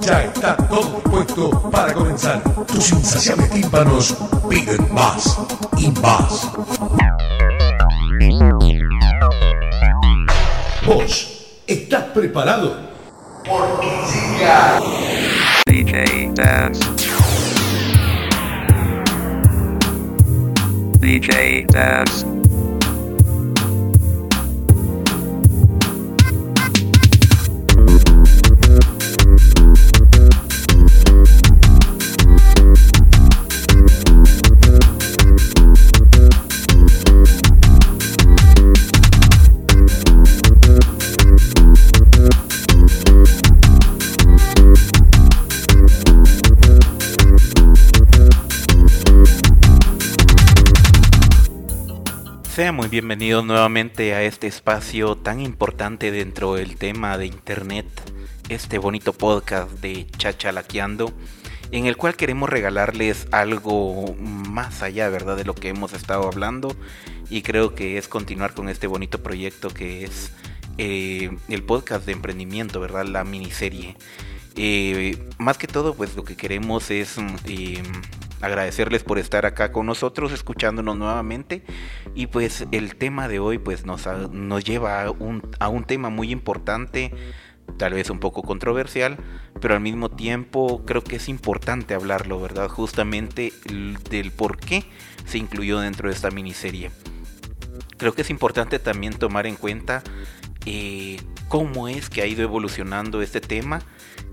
Ya está todo dispuesto para comenzar. Tus insaciables tímpanos piden más y más. ¿Vos estás preparado? Porque llega. DJ Dance. DJ Dance. Sean muy bienvenidos nuevamente a este espacio tan importante dentro del tema de internet, este bonito podcast de Chachalaqueando, en el cual queremos regalarles algo más allá, ¿verdad?, de lo que hemos estado hablando y creo que es continuar con este bonito proyecto que es eh, el podcast de emprendimiento, ¿verdad?, la miniserie. Eh, más que todo, pues lo que queremos es eh, agradecerles por estar acá con nosotros, escuchándonos nuevamente. Y pues el tema de hoy pues nos, nos lleva a un, a un tema muy importante, tal vez un poco controversial, pero al mismo tiempo creo que es importante hablarlo, ¿verdad? Justamente del por qué se incluyó dentro de esta miniserie. Creo que es importante también tomar en cuenta eh, cómo es que ha ido evolucionando este tema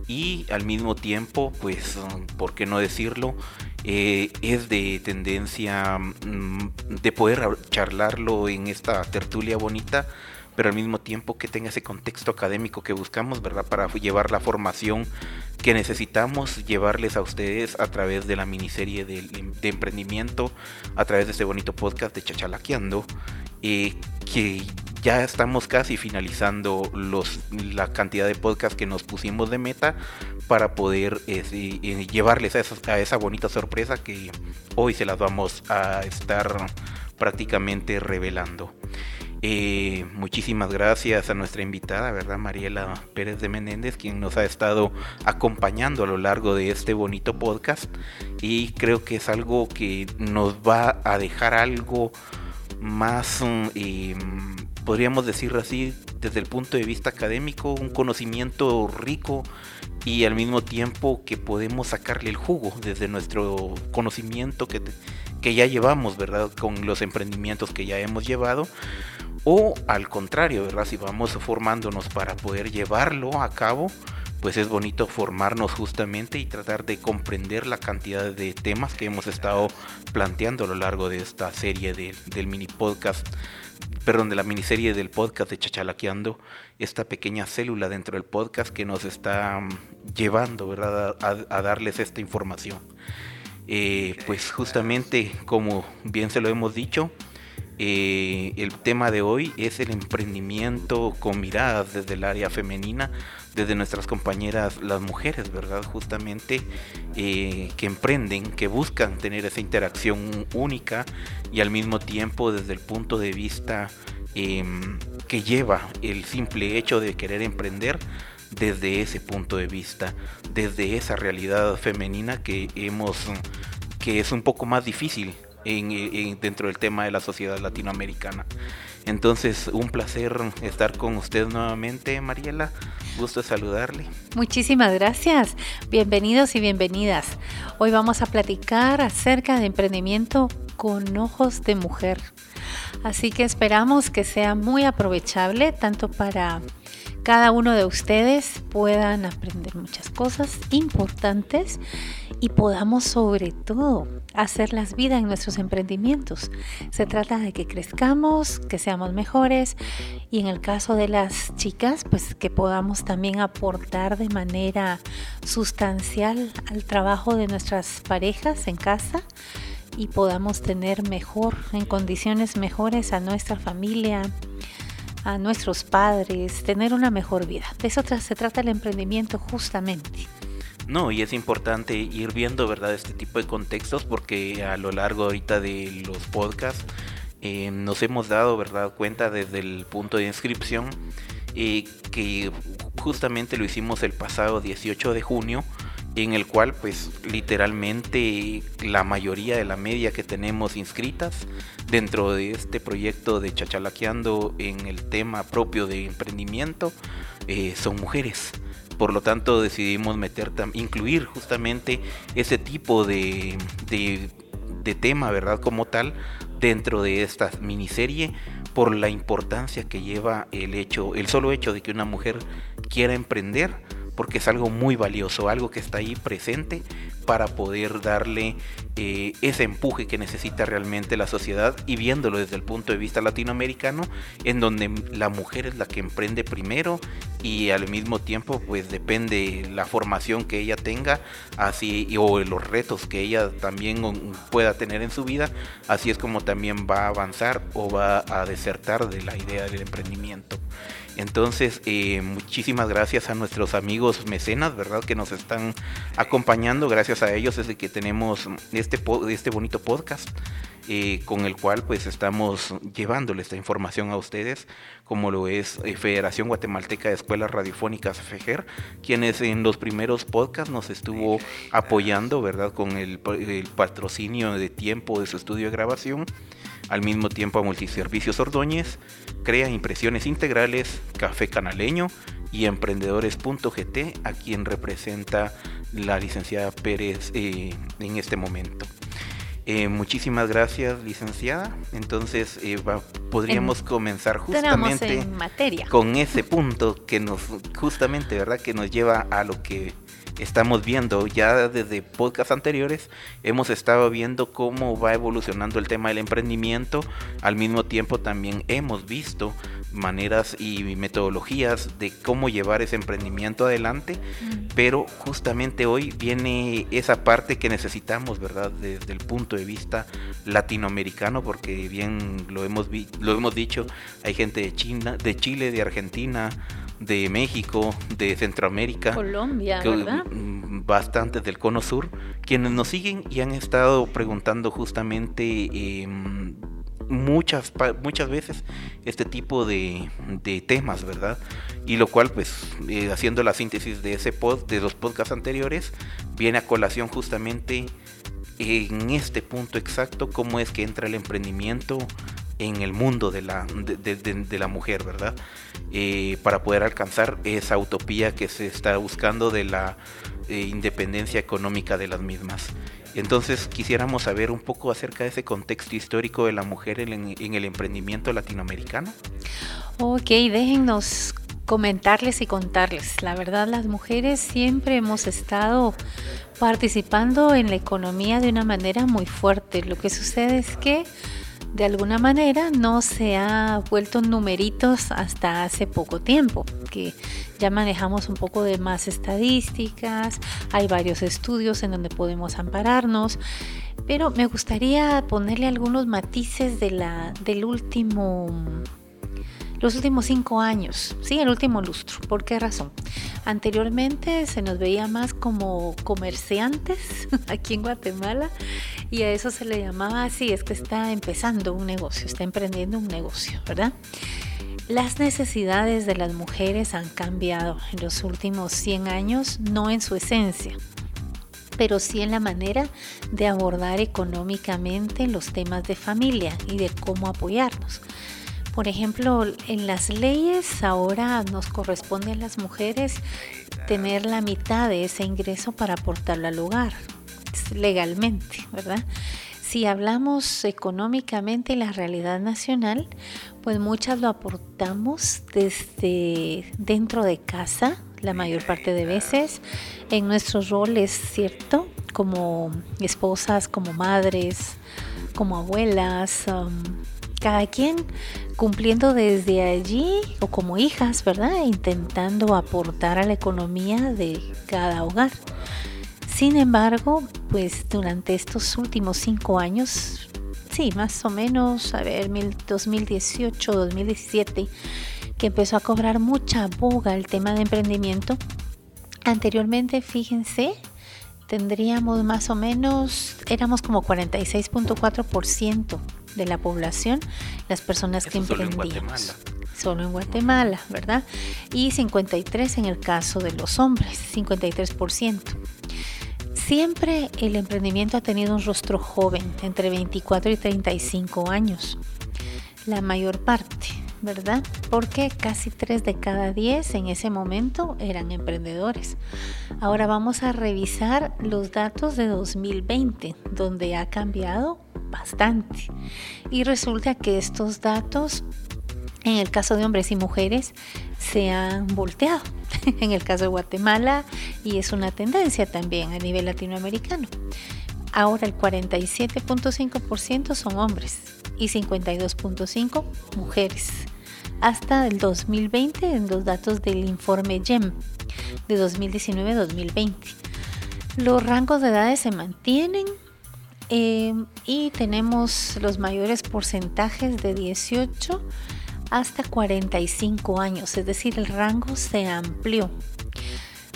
y al mismo tiempo, pues, ¿por qué no decirlo? Eh, es de tendencia mm, de poder charlarlo en esta tertulia bonita, pero al mismo tiempo que tenga ese contexto académico que buscamos, ¿verdad? Para llevar la formación que necesitamos llevarles a ustedes a través de la miniserie de, de emprendimiento, a través de este bonito podcast de Chachalaqueando, eh, que ya estamos casi finalizando los, la cantidad de podcasts que nos pusimos de meta para poder eh, eh, llevarles a esa, bonita sorpresa que hoy se las vamos a estar prácticamente revelando. Eh, muchísimas gracias a nuestra invitada, ¿verdad? Mariela Pérez de Menéndez, quien nos ha estado acompañando a lo largo de este bonito podcast. Y creo que es algo que nos va a dejar algo más eh, podríamos decir así, desde el punto de vista académico, un conocimiento rico y al mismo tiempo que podemos sacarle el jugo desde nuestro conocimiento que, que ya llevamos, ¿verdad? Con los emprendimientos que ya hemos llevado. O al contrario, ¿verdad? Si vamos formándonos para poder llevarlo a cabo, pues es bonito formarnos justamente y tratar de comprender la cantidad de temas que hemos estado planteando a lo largo de esta serie del mini podcast perdón, de la miniserie del podcast de Chachalaqueando, esta pequeña célula dentro del podcast que nos está mm, llevando ¿verdad? A, darles esta información. Eh, pues justamente, como bien se lo hemos dicho, eh, el tema de hoy es el emprendimiento con miradas desde el área femenina desde nuestras compañeras las mujeres, ¿verdad? Justamente eh, que emprenden, que buscan tener esa interacción única y al mismo tiempo desde el punto de vista em, que lleva el simple hecho de querer emprender desde ese punto de vista, desde esa realidad femenina que hemos, que es un poco más difícil dentro del tema de la sociedad latinoamericana. Entonces, un placer estar con usted nuevamente, Mariela. Gusto saludarle. Muchísimas gracias. Bienvenidos y bienvenidas. Hoy vamos a platicar acerca de emprendimiento con ojos de mujer. Así que esperamos que sea muy aprovechable tanto para cada uno de ustedes puedan aprender muchas cosas importantes y podamos sobre todo hacer las vidas en nuestros emprendimientos. Se trata de que crezcamos, que seamos mejores y en el caso de las chicas, pues que podamos también aportar de manera sustancial al trabajo de nuestras parejas en casa y podamos tener mejor, en condiciones mejores a nuestra familia, a nuestros padres, tener una mejor vida. De eso se trata el emprendimiento justamente. No, y es importante ir viendo, ¿verdad?, este tipo de contextos porque a lo largo ahorita de los podcasts eh, nos hemos dado, ¿verdad?, cuenta desde el punto de inscripción eh, que justamente lo hicimos el pasado 18 de junio en el cual pues literalmente la mayoría de la media que tenemos inscritas dentro de este proyecto de Chachalaqueando en el tema propio de emprendimiento eh, son mujeres. Por lo tanto decidimos meter, incluir justamente ese tipo de, de, tema, ¿verdad? Como tal, dentro de esta miniserie por la importancia que lleva el hecho, el solo hecho de que una mujer quiera emprender porque es algo muy valioso, algo que está ahí presente para poder darle eh, ese empuje que necesita realmente la sociedad y viéndolo desde el punto de vista latinoamericano, en donde la mujer es la que emprende primero y al mismo tiempo pues depende la formación que ella tenga así o los retos que ella también pueda tener en su vida, así es como también va a avanzar o va a desertar de la idea del emprendimiento. Entonces, eh, muchísimas gracias a nuestros amigos mecenas, ¿verdad? Que nos están acompañando. Gracias a ellos es de que tenemos este, este bonito podcast. Eh, con el cual pues estamos llevándole esta información a ustedes, como lo es eh, Federación Guatemalteca de Escuelas Radiofónicas FEGER, quienes en los primeros podcasts nos estuvo apoyando, ¿verdad? Con el, el patrocinio de tiempo de su estudio de grabación al mismo tiempo a Multiservicios Ordóñez, crea impresiones integrales, Café Canaleño y Emprendedores.gt, a quien representa la licenciada Pérez eh, en este momento. Eh, muchísimas gracias, licenciada. Entonces, eh, podríamos comenzar justamente con ese punto que nos, justamente, ¿verdad? Que nos lleva a lo que estamos viendo ya desde podcasts anteriores, hemos estado viendo cómo va evolucionando el tema del emprendimiento, al mismo tiempo también hemos visto maneras y metodologías de cómo llevar ese emprendimiento adelante, pero justamente hoy viene esa parte que necesitamos, ¿verdad? Desde el punto de vista latinoamericano, porque bien lo hemos, lo hemos dicho, hay gente de China, de Chile, de Argentina, de México, de Centroamérica, Colombia, ¿verdad? Mm, bastantes del Cono Sur, quienes nos siguen y han estado preguntando justamente em, muchas, muchas veces este tipo de, temas, ¿verdad? Y lo cual, pues, eh, haciendo la síntesis de ese pod, de los podcasts anteriores, viene a colación justamente en este punto exacto cómo es que entra el emprendimiento en el mundo de la, de, la mujer, ¿verdad? Eh, para poder alcanzar esa utopía que se está buscando de la eh, independencia económica de las mismas. Entonces quisiéramos saber un poco acerca de ese contexto histórico de la mujer en, en el emprendimiento latinoamericano. Ok, déjennos comentarles y contarles. La verdad, las mujeres siempre hemos estado participando en la economía de una manera muy fuerte. Lo que sucede es que de alguna manera no se ha vuelto numeritos hasta hace poco tiempo, que ya manejamos un poco de más estadísticas, hay varios estudios en donde podemos ampararnos, pero me gustaría ponerle algunos matices de del último los últimos cinco años, sí, el último lustro. ¿Por qué razón? Anteriormente se nos veía más como comerciantes aquí en Guatemala y a eso se le llamaba así, es que está empezando un negocio, está emprendiendo un negocio, ¿verdad? Las necesidades de las mujeres han cambiado en los últimos 100 años, no en su esencia, pero sí en la manera de abordar económicamente los temas de familia y de cómo apoyarnos. Por ejemplo, en las leyes ahora nos corresponde a las mujeres tener la mitad de ese ingreso para aportarlo al hogar, legalmente, ¿verdad? Si hablamos económicamente la realidad nacional, pues muchas lo aportamos desde dentro de casa, la mayor parte de veces, en nuestros roles, ¿cierto? Como esposas, como madres, como abuelas, um, cada quien cumpliendo desde allí o como hijas, ¿verdad? Intentando aportar a la economía de cada hogar. Sin embargo, pues durante estos últimos cinco años, sí, más o menos, a ver, 2018, 2017, que empezó a cobrar mucha boga el tema de emprendimiento. Anteriormente, fíjense, tendríamos más o menos, éramos como 46.4% de la población las personas que emprendíamos. Solo en Guatemala, ¿verdad? Y 53 en el caso de los hombres, 53%. Siempre el emprendimiento ha tenido un rostro joven, entre 24 y 35 años. La mayor parte, ¿verdad? Porque casi 3 de cada 10 en ese momento eran emprendedores. Ahora vamos a revisar los datos de 2020, donde ha cambiado bastante. Y resulta que estos datos, en el caso de hombres y mujeres, se han volteado. en el caso de Guatemala, y es una tendencia también a nivel latinoamericano. Ahora el 47.5% son hombres y 52.5% mujeres. Hasta el 2020 en los datos del informe GEM de 2019-2020. Los rangos de edades se mantienen eh, y tenemos los mayores porcentajes de 18 hasta 45 años, es decir, el rango se amplió.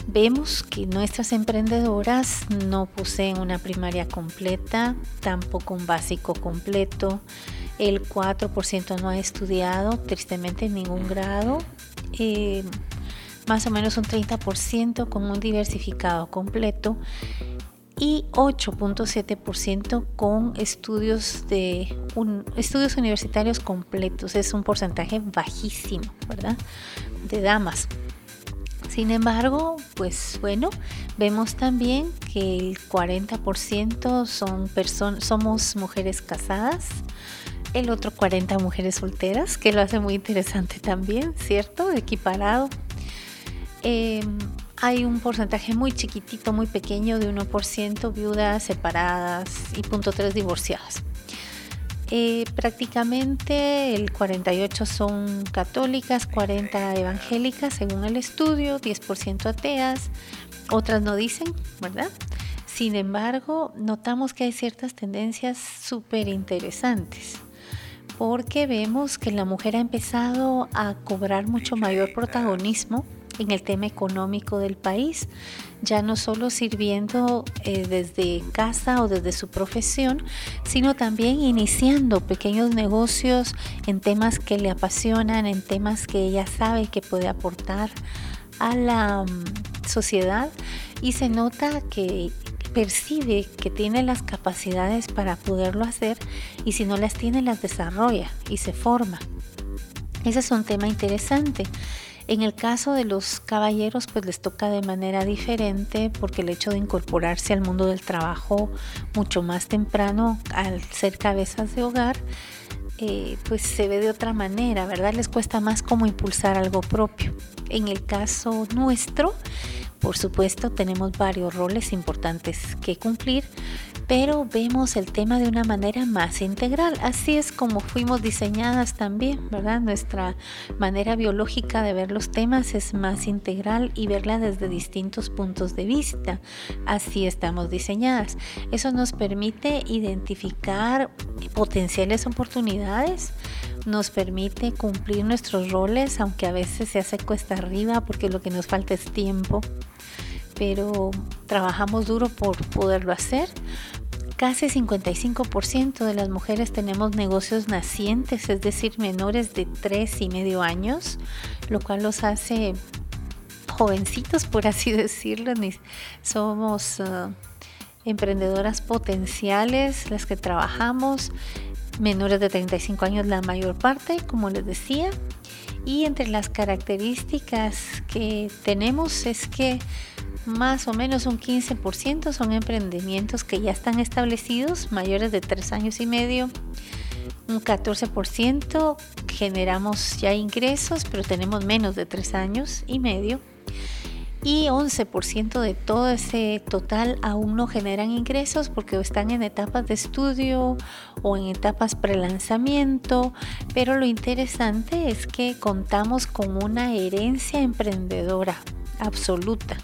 Vemos que nuestras emprendedoras no poseen una primaria completa, tampoco un básico completo. El 4% no ha estudiado tristemente en ningún grado. Eh, más o menos un 30% con un diversificado completo y 8.7% con estudios de estudios universitarios completos. Es un porcentaje bajísimo, ¿verdad? De damas. Sin embargo, pues bueno, vemos también que el 40% son somos mujeres casadas, el otro 40 mujeres solteras, que lo hace muy interesante también, ¿cierto? Equiparado. Em, hay un porcentaje muy chiquitito, muy pequeño de 1% viudas separadas y 0.3 divorciadas. Eh, prácticamente el 48 son católicas, 40 evangélicas según el estudio, 10% ateas, otras no dicen, ¿verdad? Sin embargo, notamos que hay ciertas tendencias súper interesantes porque vemos que la mujer ha empezado a cobrar mucho mayor protagonismo en el tema económico del país, ya no solo sirviendo eh, desde casa o desde su profesión, sino también iniciando pequeños negocios en temas que le apasionan, en temas que ella sabe que puede aportar a la mm, sociedad y se nota que percibe que tiene las capacidades para poderlo hacer y si no las tiene las desarrolla y se forma. Ese es un tema interesante. En el caso de los caballeros, pues les toca de manera diferente porque el hecho de incorporarse al mundo del trabajo mucho más temprano al ser cabezas de hogar, eh, pues se ve de otra manera, ¿verdad? Les cuesta más como impulsar algo propio. En el caso nuestro, por supuesto, tenemos varios roles importantes que cumplir, pero vemos el tema de una manera más integral. Así es como fuimos diseñadas también, ¿verdad? Nuestra manera biológica de ver los temas es más integral y verla desde distintos puntos de vista. Así estamos diseñadas. Eso nos permite identificar potenciales oportunidades, nos permite cumplir nuestros roles, aunque a veces se hace cuesta arriba porque lo que nos falta es tiempo pero trabajamos duro por poderlo hacer. Casi 55% de las mujeres tenemos negocios nacientes, es decir, menores de 3 y medio años, lo cual los hace jovencitos, por así decirlo. Somos uh, emprendedoras potenciales las que trabajamos, menores de 35 años la mayor parte, como les decía. Y entre las características que tenemos es que más o menos un 15% son emprendimientos que ya están establecidos, mayores de tres años y medio. Un 14% generamos ya ingresos, pero tenemos menos de tres años y medio y 11% de todo ese total aún no generan ingresos porque están en etapas de estudio o en etapas pre-lanzamiento, pero lo interesante es que contamos con una herencia emprendedora absoluta.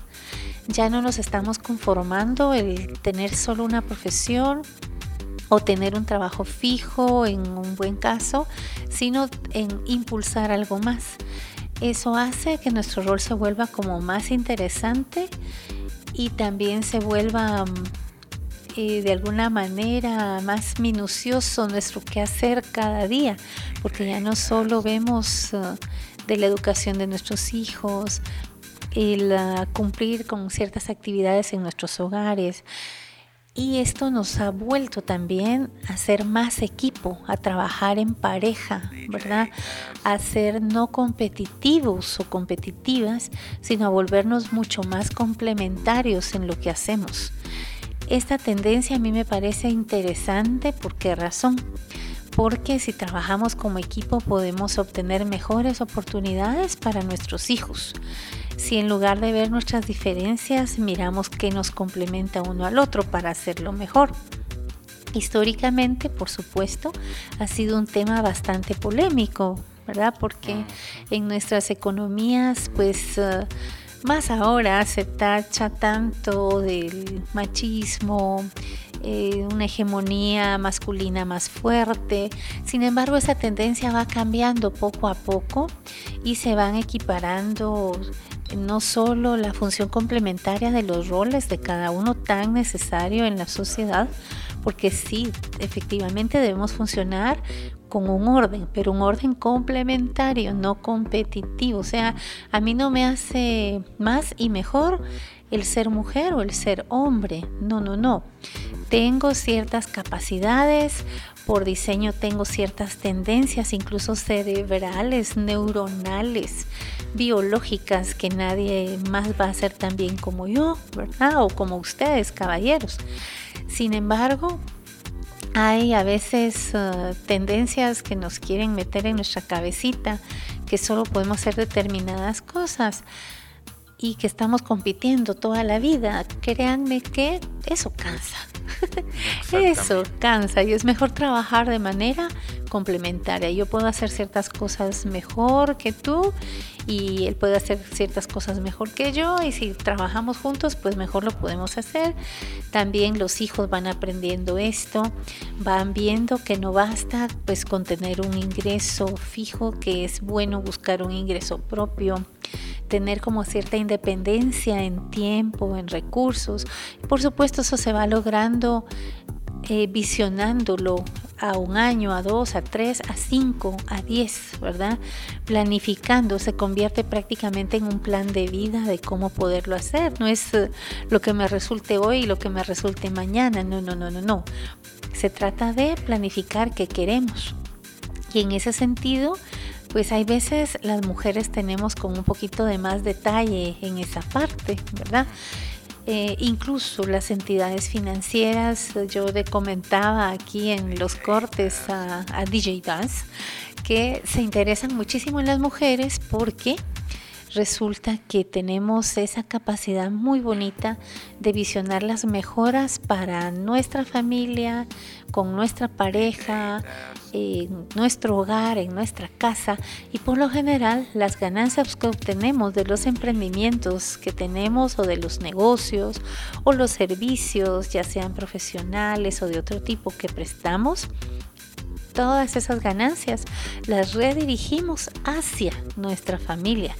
Ya no nos estamos conformando el tener solo una profesión o tener un trabajo fijo en un buen caso, sino en impulsar algo más. Eso hace que nuestro rol se vuelva como más interesante y también se vuelva mm, eh, de alguna manera más minucioso nuestro quehacer cada día, porque ya no solo vemos uh, de la educación de nuestros hijos, el cumplir con ciertas actividades en nuestros hogares, y esto nos ha vuelto también a ser más equipo, a trabajar en pareja, ¿verdad? A ser no competitivos o competitivas, sino a volvernos mucho más complementarios en lo que hacemos. Esta tendencia a mí me parece interesante. ¿Por qué razón? Porque si trabajamos como equipo podemos obtener mejores oportunidades para nuestros hijos si en lugar de ver nuestras diferencias miramos qué nos complementa uno al otro para hacerlo mejor. Históricamente, por supuesto, ha sido un tema bastante polémico, ¿verdad? Porque en nuestras economías, pues... Eh, más ahora se tacha tanto del machismo, eh, una hegemonía masculina más fuerte. Sin embargo, esa tendencia va cambiando poco a poco y se van equiparando no solo la función complementaria de los roles de cada uno tan necesario en la sociedad, porque sí, efectivamente debemos funcionar con un orden, pero un orden complementario, no competitivo. O sea, a mí no me hace más y mejor el ser mujer o el ser hombre. No, no, no. Tengo ciertas capacidades, por diseño tengo ciertas tendencias, incluso cerebrales, neuronales, biológicas, que nadie más va a hacer tan bien como yo, ¿verdad? O como ustedes, caballeros. Sin embargo, hay a veces uh, tendencias que nos quieren meter en nuestra cabecita que solo podemos hacer determinadas cosas y que estamos compitiendo toda la vida. Créanme que eso cansa. Eso cansa y es mejor trabajar de manera complementaria. Yo puedo hacer ciertas cosas mejor que tú y él puede hacer ciertas cosas mejor que yo y si trabajamos juntos pues mejor lo podemos hacer. También los hijos van aprendiendo esto, van viendo que no basta pues con tener un ingreso fijo, que es bueno buscar un ingreso propio tener como cierta independencia en tiempo, en recursos. Por supuesto, eso se va logrando eh, visionándolo a un año, a dos, a tres, a cinco, a diez, ¿verdad? Planificando se convierte prácticamente en un plan de vida de cómo poderlo hacer. No es eh, lo que me resulte hoy y lo que me resulte mañana. No, no, no, no, no. Se trata de planificar qué queremos. Y en ese sentido, pues hay veces las mujeres tenemos con un poquito de más detalle en esa parte, ¿verdad? Eh, incluso las entidades financieras, yo le comentaba aquí en los cortes a, a DJ Dance que se interesan muchísimo en las mujeres porque resulta que tenemos esa capacidad muy bonita de visionar las mejoras para nuestra familia, con nuestra pareja, en nuestro hogar, en nuestra casa y por lo general las ganancias que obtenemos de los emprendimientos que tenemos o de los negocios o los servicios, ya sean profesionales o de otro tipo que prestamos, todas esas ganancias las redirigimos hacia nuestra familia,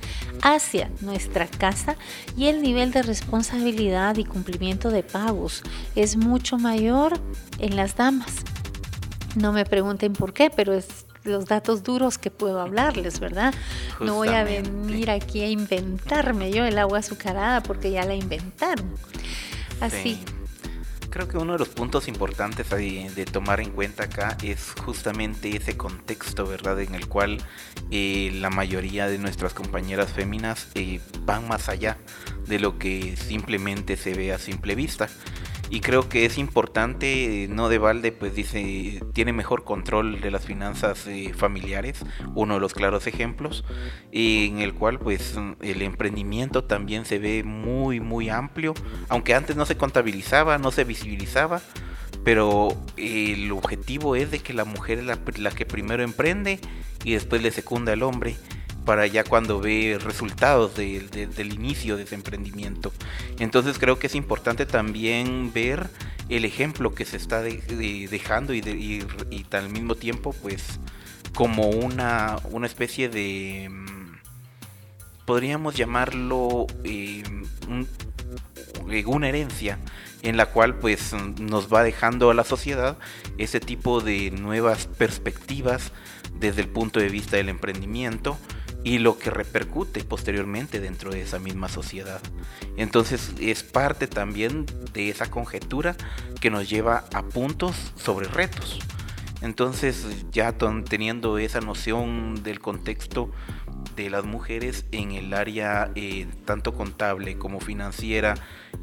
hacia nuestra casa y el nivel de responsabilidad y cumplimiento de pagos es mucho mayor en las damas. No me pregunten por qué, pero es los datos duros que puedo hablarles, ¿verdad? No voy a venir aquí a inventarme yo el agua azucarada porque ya la inventaron. Así. Creo que uno de los puntos importantes de, tomar en cuenta acá es justamente ese contexto, ¿verdad? En el cual eh, la mayoría de nuestras compañeras féminas eh, van más allá de lo que simplemente se ve a simple vista y creo que es importante, no de balde, pues dice, tiene mejor control de las finanzas eh, familiares, uno de los claros ejemplos, en el cual pues el emprendimiento también se ve muy, muy amplio, aunque antes no se contabilizaba, no se visibilizaba, pero el objetivo es de que la mujer es la, la que primero emprende y después le secunda el hombre para ya cuando ve resultados del inicio de ese emprendimiento. Entonces creo que es importante también ver el ejemplo que se está dejando y, al mismo tiempo pues como una, una especie de mm, podríamos llamarlo eh, una herencia en la cual pues nos va dejando a la sociedad ese tipo de nuevas perspectivas desde el punto de vista del emprendimiento y lo que repercute posteriormente dentro de esa misma sociedad. Entonces es parte también de esa conjetura que nos lleva a puntos sobre retos. Entonces ya teniendo esa noción del contexto de las mujeres en el área eh, tanto contable como financiera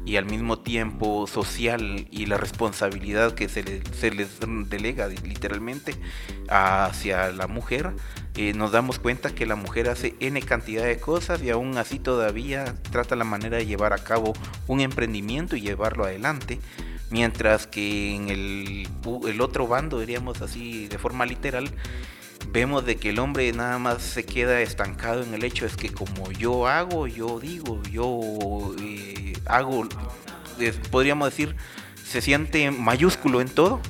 y al mismo tiempo social y la responsabilidad que se, se les delega literalmente hacia la mujer, eh, nos damos cuenta que la mujer hace N cantidad de cosas y aún así todavía trata la manera de llevar a cabo un emprendimiento y llevarlo adelante. Mientras que en el, el otro bando, diríamos así de forma literal, vemos de que el hombre nada más se queda estancado en el hecho es que como yo hago, yo digo, yo eh, hago, podríamos decir, se siente mayúsculo en todo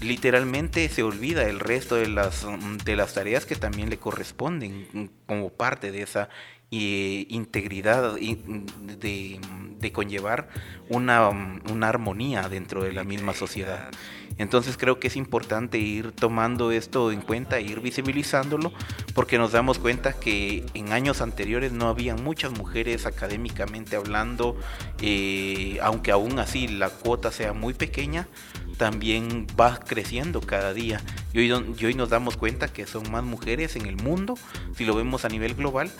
literalmente se olvida el resto de las, de las tareas que también le corresponden como parte de esa eh, integridad de, de conllevar una, una, armonía dentro de la misma sociedad. Entonces creo que es importante ir tomando esto en cuenta, e ir visibilizándolo, porque nos damos cuenta que en años anteriores no había muchas mujeres académicamente hablando, eh, aunque aún así la cuota sea muy pequeña, también va creciendo cada día. Y hoy, y hoy nos damos cuenta que son más mujeres en el mundo, si lo vemos a nivel global,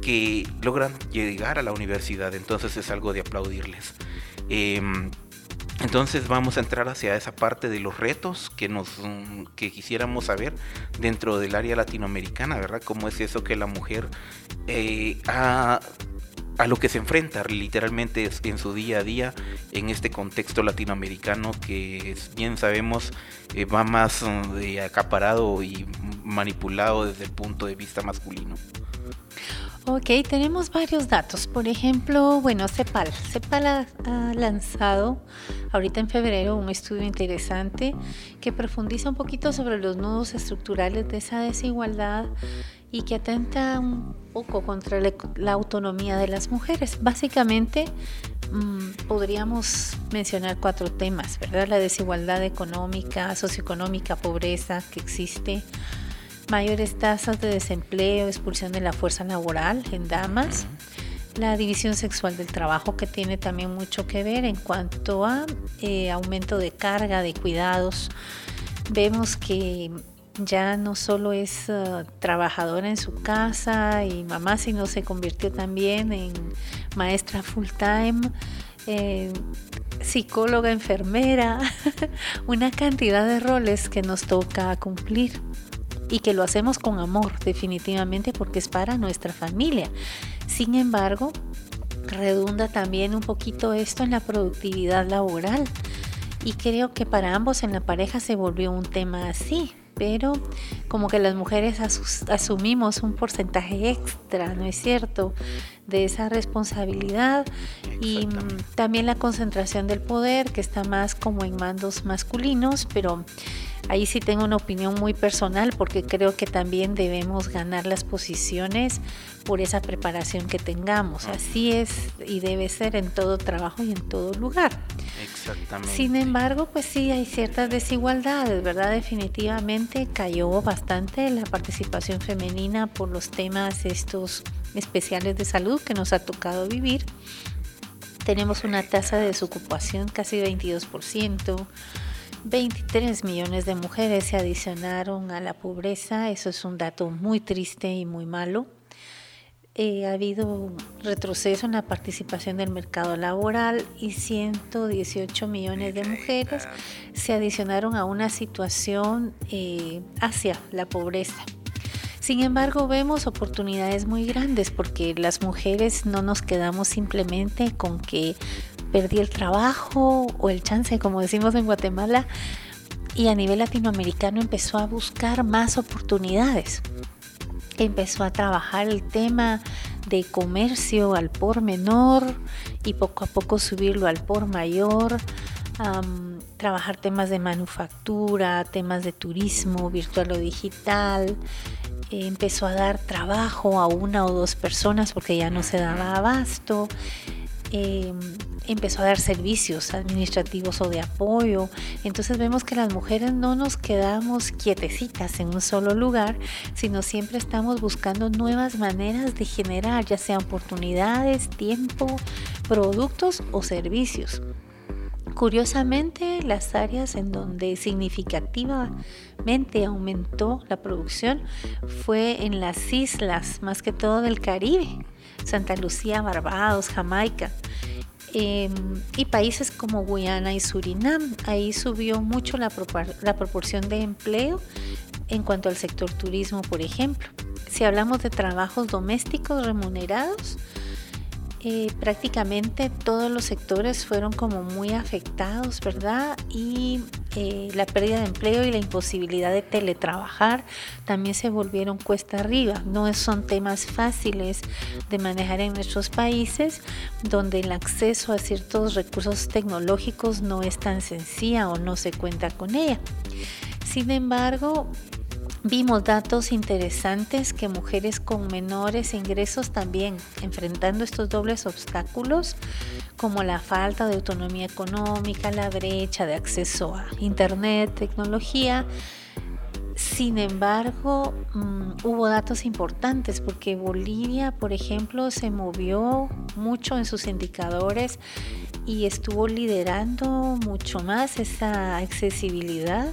que logran llegar a la universidad. Entonces es algo de aplaudirles. Em, entonces vamos a entrar hacia esa parte de los retos que nos que quisiéramos saber dentro del área latinoamericana, ¿verdad? Cómo es eso que la mujer eh, a lo que se enfrenta literalmente en su día a día en este contexto latinoamericano que bien sabemos eh, va más uh, acaparado y manipulado desde el punto de vista masculino. Ok, tenemos varios datos. Por ejemplo, bueno, CEPAL. CEPAL ha, lanzado ahorita en febrero un estudio interesante que profundiza un poquito sobre los nudos estructurales de esa desigualdad y que atenta un poco contra la autonomía de las mujeres. Básicamente mm, podríamos mencionar cuatro temas, ¿verdad? La desigualdad económica, socioeconómica, pobreza que existe, mayores tasas de desempleo, expulsión de la fuerza laboral en damas, la división sexual del trabajo que tiene también mucho que ver en cuanto a eh, aumento de carga, de cuidados. Vemos que ya no solo es uh, trabajadora en su casa y mamá, sino se convirtió también en maestra full time, eh, psicóloga, enfermera, una cantidad de roles que nos toca cumplir y que lo hacemos con amor definitivamente porque es para nuestra familia. Sin embargo, redunda también un poquito esto en la productividad laboral y creo que para ambos en la pareja se volvió un tema así pero como que las mujeres asumimos un porcentaje extra, ¿no es cierto?, de esa responsabilidad y también la concentración del poder que está más como en mandos masculinos, pero ahí sí tengo una opinión muy personal porque creo que también debemos ganar las posiciones por esa preparación que tengamos. Así es y debe ser en todo trabajo y en todo lugar. Exactamente. Sin embargo, pues sí hay ciertas desigualdades, ¿verdad? Definitivamente cayó bastante la participación femenina por los temas estos especiales de salud que nos ha tocado vivir. tenemos una tasa de desocupación casi 22%. 23 millones de mujeres se adicionaron a la pobreza, eso es un dato muy triste y muy malo. Eh, ha habido retroceso en la participación del mercado laboral y 118 millones de mujeres se adicionaron a una situación eh, hacia la pobreza. Sin embargo, vemos oportunidades muy grandes porque las mujeres no nos quedamos simplemente con que perdí el trabajo o el chance, como decimos en Guatemala, y a nivel latinoamericano empezó a buscar más oportunidades. Empezó a trabajar el tema de comercio al por menor y poco a poco subirlo al por mayor, trabajar temas de manufactura, temas de turismo virtual o digital, empezó a dar trabajo a una o dos personas porque ya no se daba abasto. Em, empezó a dar servicios administrativos o de apoyo. Entonces vemos que las mujeres no nos quedamos quietecitas en un solo lugar, sino siempre estamos buscando nuevas maneras de generar, ya sean oportunidades, tiempo, productos o servicios. Curiosamente, las áreas en donde significativamente aumentó la producción fue en las islas, más que todo del Caribe, Santa Lucía, Barbados, Jamaica. Em, y países como Guyana y Surinam. Ahí subió mucho la, la proporción de empleo en cuanto al sector turismo, por ejemplo. Si hablamos de trabajos domésticos remunerados, eh, prácticamente todos los sectores fueron como muy afectados, ¿verdad? Y eh, la pérdida de empleo y la imposibilidad de teletrabajar también se volvieron cuesta arriba. No son temas fáciles de manejar en nuestros países, donde el acceso a ciertos recursos tecnológicos no es tan sencilla o no se cuenta con ella. Sin embargo, Vimos datos interesantes que mujeres con menores ingresos también enfrentando estos dobles obstáculos como la falta de autonomía económica, la brecha de acceso a Internet, tecnología. Sin embargo, mm, hubo datos importantes porque Bolivia, por ejemplo, se movió mucho en sus indicadores y estuvo liderando mucho más esa accesibilidad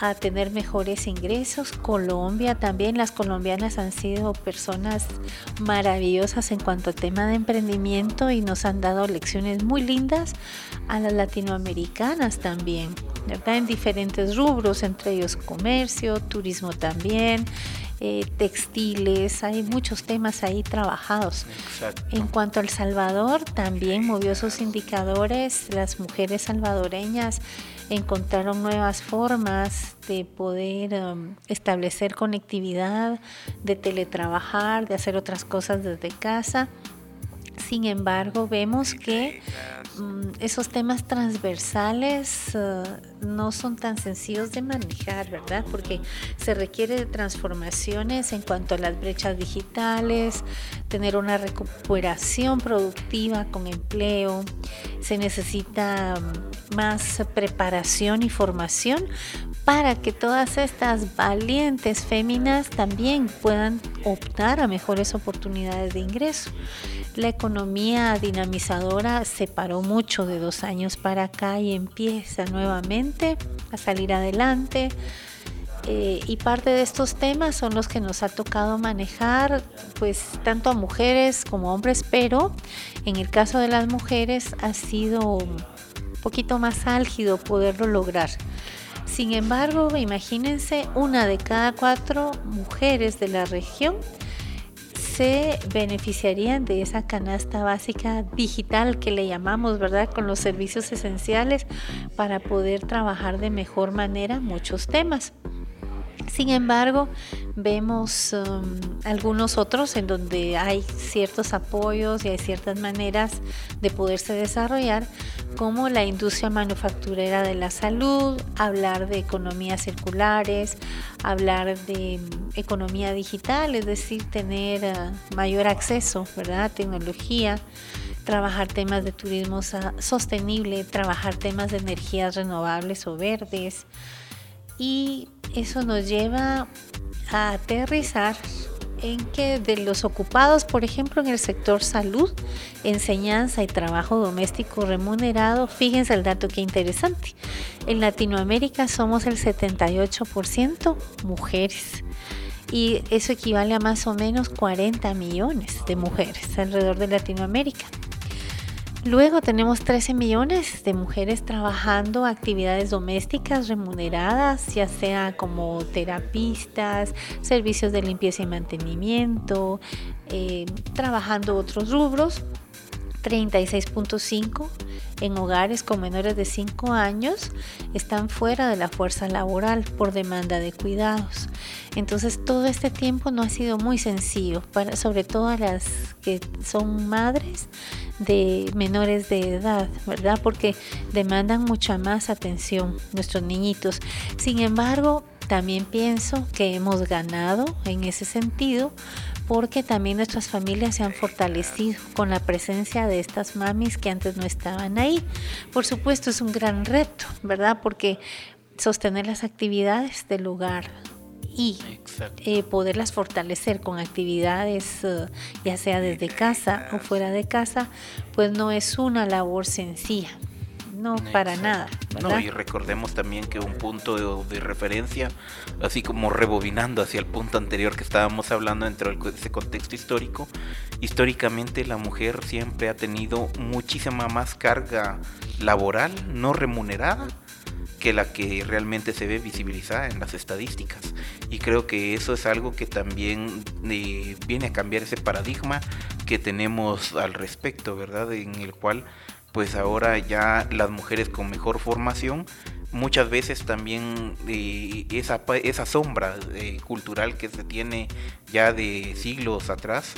a tener mejores ingresos. Colombia también, las colombianas han sido personas maravillosas en cuanto a tema de emprendimiento y nos han dado lecciones muy lindas a las latinoamericanas también, ¿verdad? En diferentes rubros, entre ellos comercio, turismo también. Eh, textiles, hay muchos temas ahí trabajados. En cuanto al Salvador, también movió sus indicadores, las mujeres salvadoreñas encontraron nuevas formas de poder um, establecer conectividad, de teletrabajar, de hacer otras cosas desde casa. Sin embargo, vemos que mm, esos temas transversales uh, no son tan sencillos de manejar, ¿verdad? Porque se requiere de transformaciones en cuanto a las brechas digitales, tener una recuperación productiva con empleo, se necesita um, más preparación y formación para que todas estas valientes féminas también puedan optar a mejores oportunidades de ingreso. La dinamizadora se paró mucho de dos años para acá y empieza nuevamente a salir adelante. Eh, y parte de estos temas son los que nos ha tocado manejar, pues tanto a mujeres como a hombres, pero en el caso de las mujeres ha sido un poquito más álgido poderlo lograr. Sin embargo, imagínense, una de cada cuatro mujeres de la región se beneficiarían de esa canasta básica digital que le llamamos, ¿verdad? Con los servicios esenciales para poder trabajar de mejor manera muchos temas. Sin embargo, vemos um, algunos otros en donde hay ciertos apoyos y hay ciertas maneras de poderse desarrollar, como la industria manufacturera de la salud, hablar de economías circulares, hablar de um, economía digital, es decir, tener uh, mayor acceso a tecnología trabajar temas de turismo sostenible, trabajar temas de energías renovables o verdes, y eso nos lleva a aterrizar en que de los ocupados, por ejemplo, en el sector salud, enseñanza y trabajo doméstico remunerado, fíjense el dato que interesante. En Latinoamérica somos el 78% mujeres y eso equivale a más o menos 40 millones de mujeres alrededor de Latinoamérica. Luego tenemos 13 millones de mujeres trabajando actividades domésticas remuneradas, ya sea como terapistas, servicios de limpieza y mantenimiento, eh, trabajando otros rubros. 36.5 en hogares con menores de 5 años están fuera de la fuerza laboral por demanda de cuidados. Entonces todo este tiempo no ha sido muy sencillo, para, sobre todo a las que son madres de menores de edad, ¿verdad? Porque demandan mucha más atención nuestros niñitos. Sin embargo, también pienso que hemos ganado en ese sentido porque también nuestras familias se han fortalecido con la presencia de estas mamis que antes no estaban ahí. Por supuesto es un gran reto, ¿verdad? Porque sostener las actividades del hogar y eh, poderlas fortalecer con actividades eh, ya sea desde casa o fuera de casa, pues no es una labor sencilla no para nada. No, y recordemos también que un punto de, referencia, así como rebobinando hacia el punto anterior que estábamos hablando dentro de ese contexto histórico, históricamente la mujer siempre ha tenido muchísima más carga laboral no remunerada que la que realmente se ve visibilizada en las estadísticas. Y creo que eso es algo que también eh, viene a cambiar ese paradigma que tenemos al respecto, ¿verdad? En el cual pues ahora ya las mujeres con mejor formación muchas veces también eh, esa, esa sombra eh, cultural que se tiene ya de siglos atrás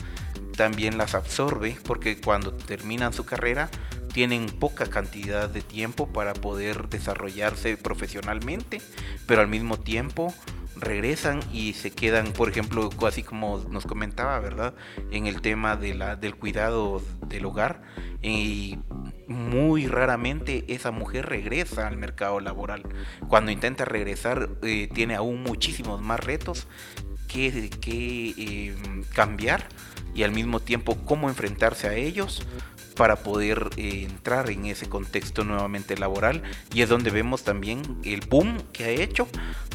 también las absorbe porque cuando terminan su carrera tienen poca cantidad de tiempo para poder desarrollarse profesionalmente, pero al mismo tiempo regresan y se quedan, por ejemplo, así como nos comentaba, ¿verdad? En el tema de la, del cuidado del hogar. Y muy raramente esa mujer regresa al mercado laboral. Cuando intenta regresar, eh, tiene aún muchísimos más retos que, eh, cambiar y al mismo tiempo cómo enfrentarse a ellos para poder eh, entrar en ese contexto nuevamente laboral. Y es donde vemos también el boom que ha hecho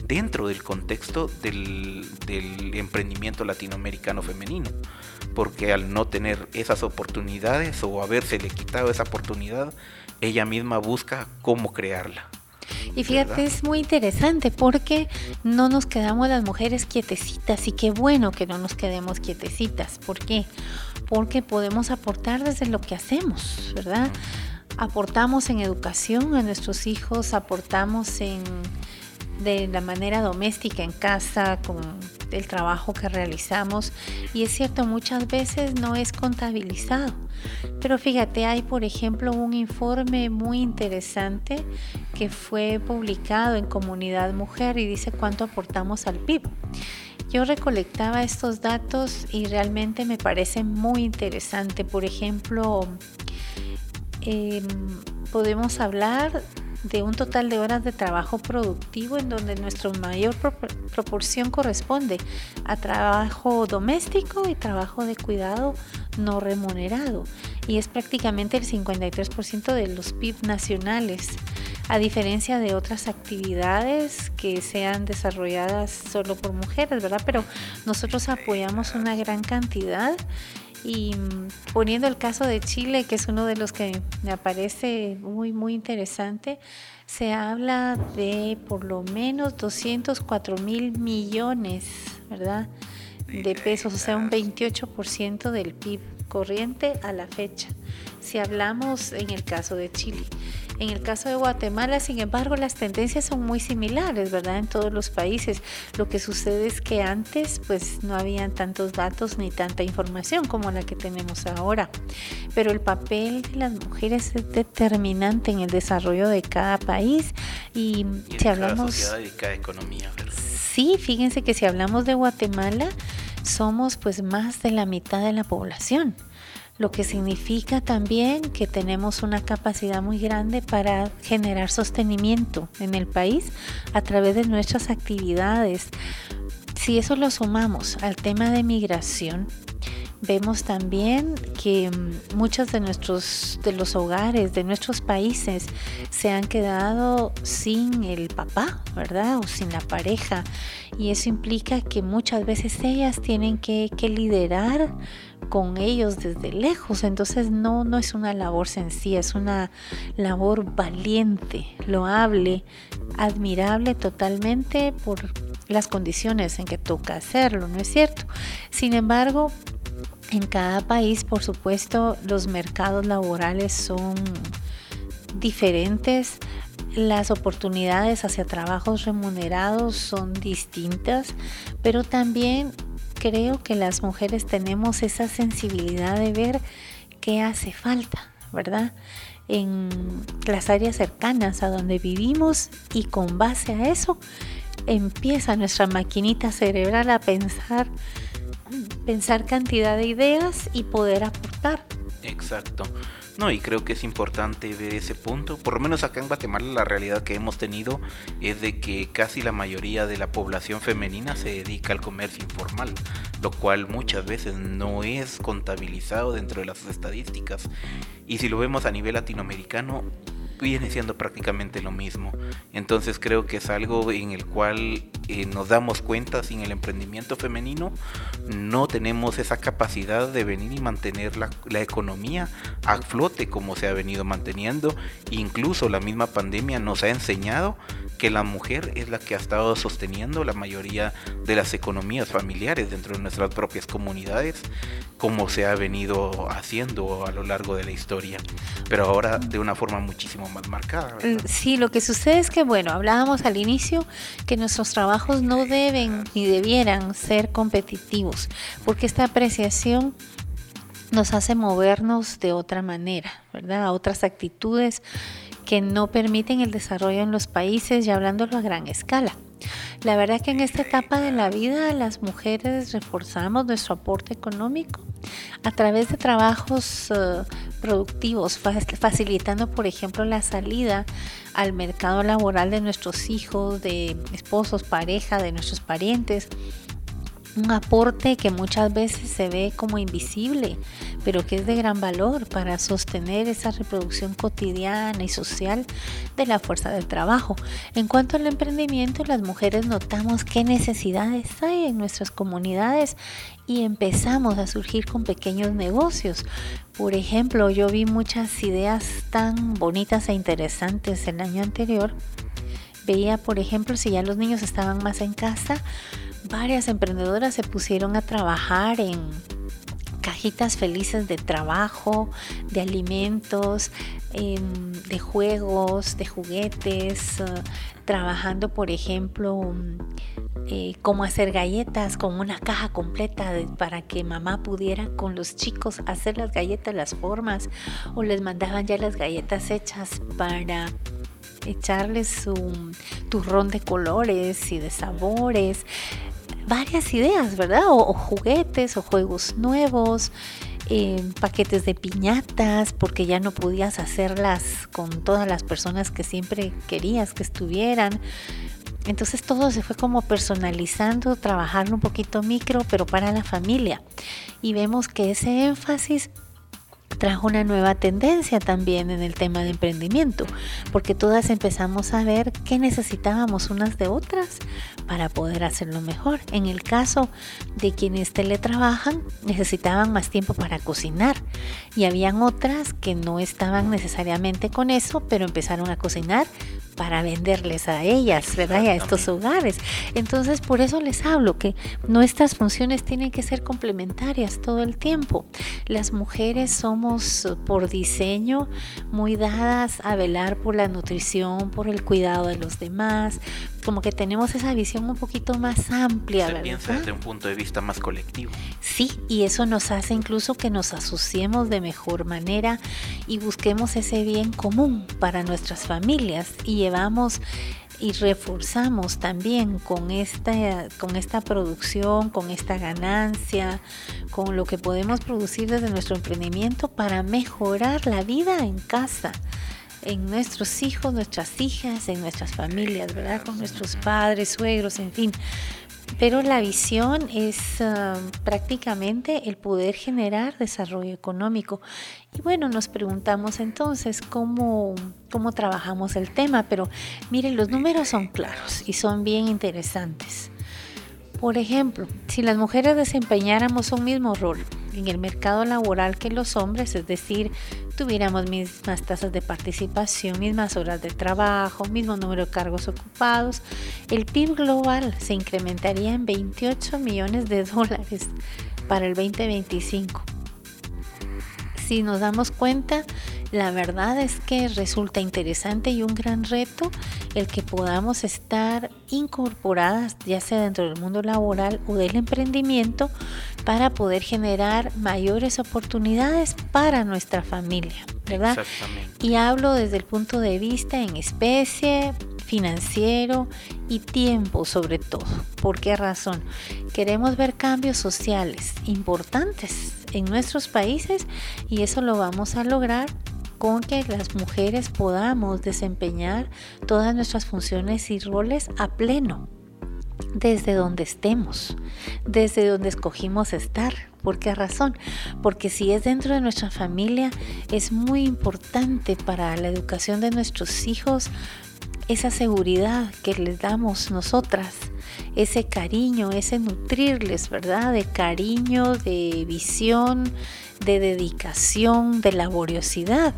dentro del contexto del, del emprendimiento latinoamericano femenino. Porque al no tener esas oportunidades o habérsele quitado esa oportunidad ella misma busca cómo crearla. Y fíjate, es muy interesante porque no nos quedamos las mujeres quietecitas. Y qué bueno que no nos quedemos quietecitas. ¿Por qué? Porque podemos aportar desde lo que hacemos, ¿verdad? Aportamos en educación a nuestros hijos, aportamos en de la manera doméstica en casa, con el trabajo que realizamos. Y es cierto, muchas veces no es contabilizado. Pero fíjate, hay por ejemplo un informe muy interesante que fue publicado en Comunidad Mujer y dice cuánto aportamos al PIB. Yo recolectaba estos datos y realmente me parece muy interesante. Por ejemplo, em, podemos hablar de un total de horas de trabajo productivo en donde nuestra mayor proporción corresponde a trabajo doméstico y trabajo de cuidado no remunerado y es prácticamente el 53% de los PIB nacionales a diferencia de otras actividades que sean desarrolladas solo por mujeres, ¿verdad? Pero nosotros apoyamos una gran cantidad y mm, poniendo el caso de Chile, que es uno de los que me aparece muy, muy interesante, se habla de por lo menos 204 mil millones, ¿verdad? De pesos, o sea, un 28% del PIB corriente a la fecha. Si hablamos en el caso de Chile. En el caso de Guatemala, sin embargo, las tendencias son muy similares, ¿verdad? En todos los países. Lo que sucede es que antes pues no habían tantos datos ni tanta información como la que tenemos ahora. Pero el papel de las mujeres es determinante en el desarrollo de cada país y, si hablamos sociedad y cada economía, Sí, fíjense que si hablamos de Guatemala, somos pues más de la mitad de la población lo que significa también que tenemos una capacidad muy grande para generar sostenimiento en el país a través de nuestras actividades. Si eso lo sumamos al tema de migración, vemos también que mm, muchos de nuestros de los hogares de nuestros países se han quedado sin el papá, ¿verdad? O sin la pareja. Y eso implica que muchas veces ellas tienen que, que liderar con ellos desde lejos. Entonces no, no es una labor sencilla, es una labor valiente, loable, admirable totalmente por las condiciones en que toca hacerlo, ¿no es cierto? Sin embargo, en cada país, por supuesto, los mercados laborales son diferentes, las oportunidades hacia trabajos remunerados son distintas, pero también creo que las mujeres tenemos esa sensibilidad de ver qué hace falta, ¿verdad? En las áreas cercanas a donde vivimos y con base a eso empieza nuestra maquinita cerebral a pensar pensar cantidad de ideas y poder aportar. Exacto. No, y creo que es importante ver ese punto. Por lo menos acá en Guatemala la realidad que hemos tenido es de que casi la mayoría de la población femenina se dedica al comercio informal, lo cual muchas veces no es contabilizado dentro de las estadísticas. Y si lo vemos a nivel latinoamericano, viene siendo prácticamente lo mismo. Entonces creo que es algo en el cual eh, nos damos cuenta sin el emprendimiento femenino no tenemos esa capacidad de venir y mantener la, la economía a flote como se ha venido manteniendo. Incluso la misma pandemia nos ha enseñado que la mujer es la que ha estado sosteniendo la mayoría de las economías familiares dentro de nuestras propias comunidades, como se ha venido haciendo a lo largo de la historia, pero ahora de una forma muchísimo más marcada. Mm, sí, lo que sucede es que, bueno, hablábamos al inicio que nuestros trabajos no deben ni debieran ser competitivos, porque esta apreciación nos hace movernos de otra manera, ¿verdad? A otras actitudes que no permiten el desarrollo en los países y hablándolo a gran escala. La verdad que en esta etapa de la vida las mujeres reforzamos nuestro aporte económico a través de trabajos eh, productivos, facilitando por ejemplo la salida al mercado laboral de nuestros hijos, de esposos, pareja, de nuestros parientes un aporte que muchas veces se ve como invisible, pero que es de gran valor para sostener esa reproducción cotidiana y social de la fuerza del trabajo. En cuanto al emprendimiento, las mujeres notamos qué necesidades hay en nuestras comunidades y empezamos a surgir con pequeños negocios. Por ejemplo, yo vi muchas ideas tan bonitas e interesantes el año anterior. Veía, por ejemplo, si ya los niños estaban más en casa, varias emprendedoras se pusieron a trabajar en cajitas felices de trabajo, de alimentos, em, de juegos, de juguetes, eh, trabajando, por ejemplo, eh, cómo hacer galletas con una caja completa para que mamá pudiera con los chicos hacer las galletas, las formas, o les mandaban ya las galletas hechas para echarles un turrón de colores y de sabores varias ideas, ¿verdad? O, juguetes o juegos nuevos, eh, paquetes de piñatas, porque ya no podías hacerlas con todas las personas que siempre querías que estuvieran. Entonces todo se fue como personalizando, trabajando un poquito micro, pero para la familia. Y vemos que ese énfasis trajo una nueva tendencia también en el tema de emprendimiento, porque todas empezamos a ver qué necesitábamos unas de otras para poder hacerlo mejor. En el caso de quienes teletrabajan, necesitaban más tiempo para cocinar y habían otras que no estaban necesariamente con eso, pero empezaron a cocinar para venderles a ellas, ¿verdad? Y a estos hogares. Entonces, por eso les hablo que nuestras funciones tienen que ser complementarias todo el tiempo. Las mujeres somos por diseño muy dadas a velar por la nutrición, por el cuidado de los demás, como que tenemos esa visión un poquito más amplia. Se piensa desde un punto de vista más colectivo. Sí, y eso nos hace incluso que nos asociemos de mejor manera y busquemos ese bien común para nuestras familias y llevamos y reforzamos también con esta, con esta producción, con esta ganancia, con lo que podemos producir desde nuestro emprendimiento para mejorar la vida en casa en nuestros hijos, nuestras hijas, en nuestras familias, ¿verdad? Con nuestros padres, suegros, en fin. Pero la visión es ah, prácticamente el poder generar desarrollo económico. Y bueno, nos preguntamos entonces cómo, cómo trabajamos el tema, pero miren, los números son claros y son bien interesantes. Por ejemplo, si las mujeres desempeñáramos un mismo rol en el mercado laboral que los hombres, es decir, tuviéramos mismas tasas de participación, mismas horas de trabajo, mismo número de cargos ocupados, el PIB global se incrementaría en 28 millones de dólares para el 2025. Si nos damos cuenta, la verdad es que resulta interesante y un gran reto el que podamos estar incorporadas, ya sea dentro del mundo laboral o del emprendimiento, para poder generar mayores oportunidades para nuestra familia, ¿verdad? Y hablo desde el punto de vista en especie, financiero y tiempo sobre todo. ¿Por qué razón? Queremos ver cambios sociales importantes en nuestros países y eso lo vamos a lograr con que las mujeres podamos desempeñar todas nuestras funciones y roles a pleno, desde donde estemos, desde donde escogimos estar. ¿Por qué razón? Porque si es dentro de nuestra familia, es muy importante para la educación de nuestros hijos esa seguridad que les damos nosotras, ese cariño, ese nutrirles, ¿verdad? De cariño, de visión, de dedicación, de laboriosidad.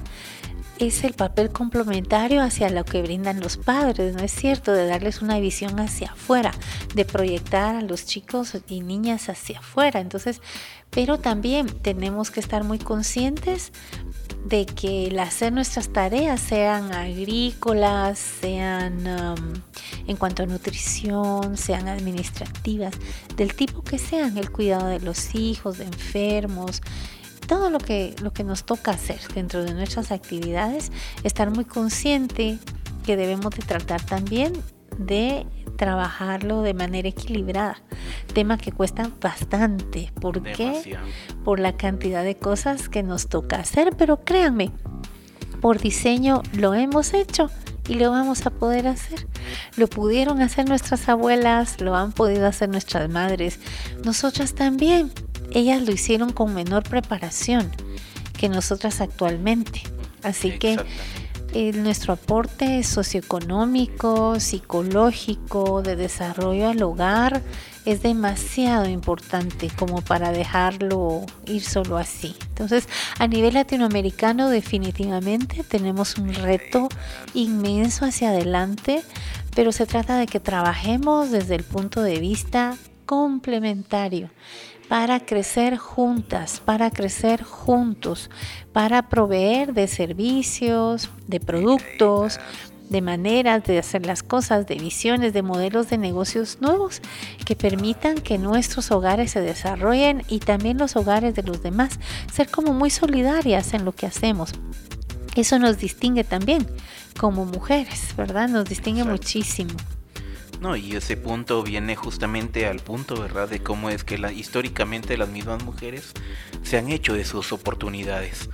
Es el papel complementario hacia lo que brindan los padres, ¿no es cierto? De darles una visión hacia afuera, de proyectar a los chicos y niñas hacia afuera. Entonces, pero también tenemos que estar muy conscientes de que el hacer nuestras tareas sean agrícolas, sean um, en cuanto a nutrición, sean administrativas, del tipo que sean, el cuidado de los hijos, de enfermos, todo lo que, lo que nos toca hacer dentro de nuestras actividades, estar muy consciente que debemos de tratar también de trabajarlo de manera equilibrada. Tema que cuesta bastante. ¿Por qué? Por la cantidad de cosas que nos toca hacer. Pero créanme, por diseño lo hemos hecho y lo vamos a poder hacer. Lo pudieron hacer nuestras abuelas, lo han podido hacer nuestras madres, nosotras también. Ellas lo hicieron con menor preparación que nosotras actualmente. Así que nuestro aporte socioeconómico, psicológico, de desarrollo al hogar es demasiado importante como para dejarlo ir solo así. Entonces, a nivel latinoamericano definitivamente tenemos un reto inmenso hacia adelante, pero se trata de que trabajemos desde el punto de vista complementario para crecer juntas, para crecer juntos, para proveer de servicios, de productos, de maneras de hacer las cosas, de visiones, de modelos de negocios nuevos que permitan que nuestros hogares se desarrollen y también los hogares de los demás, ser como muy solidarias en lo que hacemos. Eso nos distingue también como mujeres, ¿verdad? Nos distingue muchísimo. No, y ese punto viene justamente al punto, ¿verdad? De cómo es que la, históricamente las mismas mujeres se han hecho de sus oportunidades.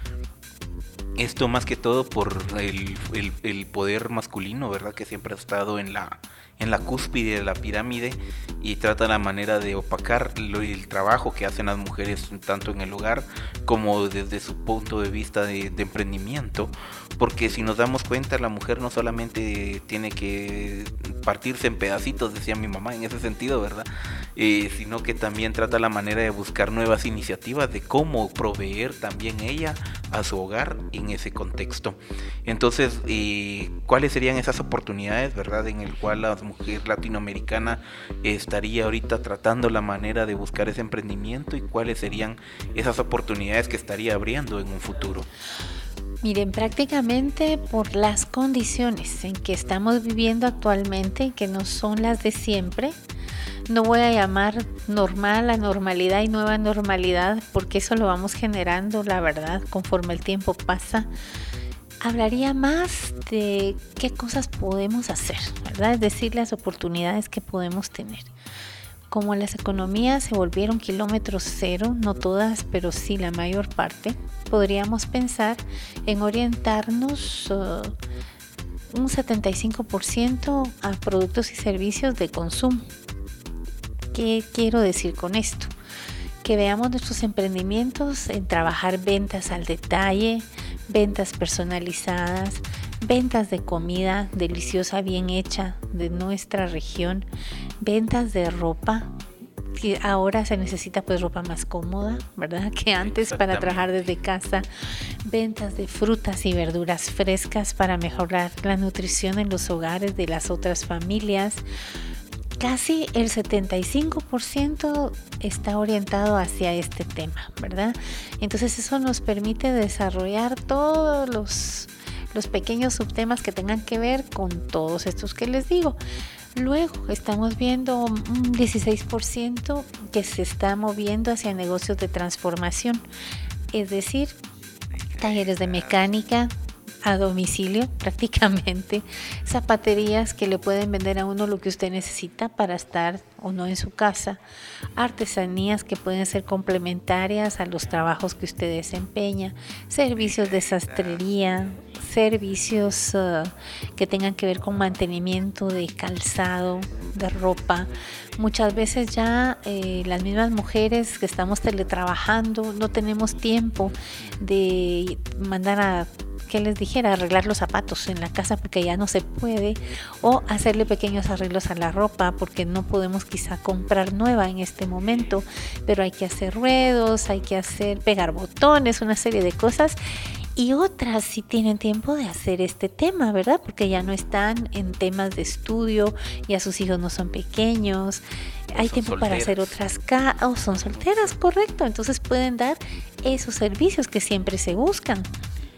Esto más que todo por el, el poder masculino, ¿verdad? Que siempre ha estado en la, en la cúspide de la pirámide y trata la manera de opacar el trabajo que hacen las mujeres tanto en el hogar como desde su punto de vista de, emprendimiento porque si nos damos cuenta la mujer no solamente tiene que partirse en pedacitos decía mi mamá en ese sentido verdad eh, sino que también trata la manera de buscar nuevas iniciativas de cómo proveer también ella a su hogar en ese contexto. Entonces eh, cuáles serían esas oportunidades verdad en el cual las mujer latinoamericana estaría ahorita tratando la manera de buscar ese emprendimiento y cuáles serían esas oportunidades que estaría abriendo en un futuro? Miren, prácticamente por las condiciones en que estamos viviendo actualmente, que no son las de siempre, no voy a llamar normal a normalidad y nueva normalidad, porque eso lo vamos generando, la verdad, conforme el tiempo pasa hablaría más de qué cosas podemos hacer, ¿verdad? Es decir, las oportunidades que podemos tener. Como las economías se volvieron kilómetros cero, no todas, pero sí la mayor parte, podríamos pensar en orientarnos uh, un 75% a productos y servicios de consumo. ¿Qué quiero decir con esto? Que veamos nuestros emprendimientos en trabajar ventas al detalle, ventas personalizadas, ventas de comida deliciosa, bien hecha de nuestra región, ventas de ropa, que ahora se necesita pues ropa más cómoda, ¿verdad? Que antes para trabajar desde casa, ventas de frutas y verduras frescas para mejorar la nutrición en los hogares de las otras familias. Casi el 75% está orientado hacia este tema, ¿verdad? Entonces eso nos permite desarrollar todos los los pequeños subtemas que tengan que ver con todos estos que les digo. Luego estamos viendo un 16% que se está moviendo hacia negocios de transformación, es decir, talleres de mecánica, a domicilio prácticamente, zapaterías que le pueden vender a uno lo que usted necesita para estar o no en su casa, artesanías que pueden ser complementarias a los trabajos que usted desempeña, servicios de sastrería, servicios uh, que tengan que ver con mantenimiento de calzado, de ropa. Muchas veces ya eh, las mismas mujeres que estamos teletrabajando no tenemos tiempo de mandar a que les dijera arreglar los zapatos en la casa porque ya no se puede o hacerle pequeños arreglos a la ropa porque no podemos quizá comprar nueva en este momento pero hay que hacer ruedos hay que hacer pegar botones una serie de cosas y otras sí tienen tiempo de hacer este tema, ¿verdad? Porque ya no están en temas de estudio, ya sus hijos no son pequeños, hay tiempo para hacer otras o son solteras, correcto, entonces pueden dar esos servicios que siempre se buscan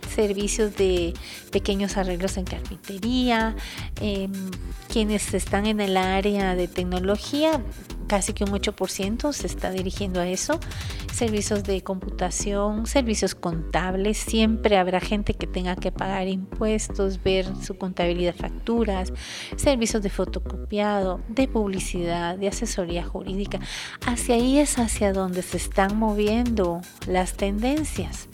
servicios de pequeños arreglos en carpintería, em, quienes están en el área de tecnología, casi que un 8% se está dirigiendo a eso, servicios de computación, servicios contables, siempre habrá gente que tenga que pagar impuestos, ver su contabilidad, facturas, servicios de fotocopiado, de publicidad, de asesoría jurídica. Hacia ahí es hacia donde se están moviendo las tendencias.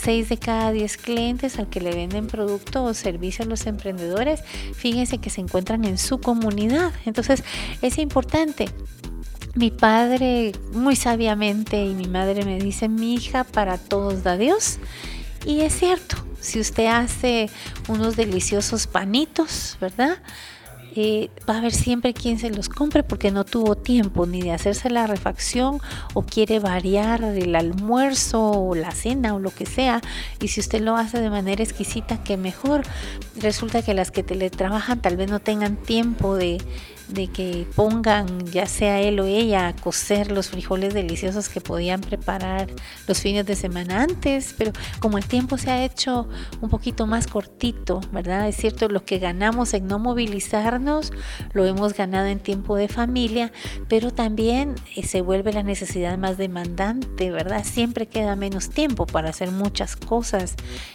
6 de cada 10 clientes al que le venden producto o servicio a los emprendedores, fíjense que se encuentran en su comunidad. Entonces es importante. Mi padre muy sabiamente y mi madre me dice, mi hija, para todos da Dios. Y es cierto, si usted hace unos deliciosos panitos, ¿verdad? Eh, va a haber siempre quien se los compre porque no tuvo tiempo ni de hacerse la refacción o quiere variar el almuerzo o la cena o lo que sea. Y si usted lo hace de manera exquisita, que mejor. Resulta que las que teletrabajan tal vez no tengan tiempo de de que pongan ya sea él o ella a cocer los frijoles deliciosos que podían preparar los fines de semana antes, pero como el tiempo se ha hecho un poquito más cortito, ¿verdad? Es cierto, lo que ganamos en no movilizarnos lo hemos ganado en tiempo de familia, pero también eh, se vuelve la necesidad más demandante, ¿verdad? Siempre queda menos tiempo para hacer muchas cosas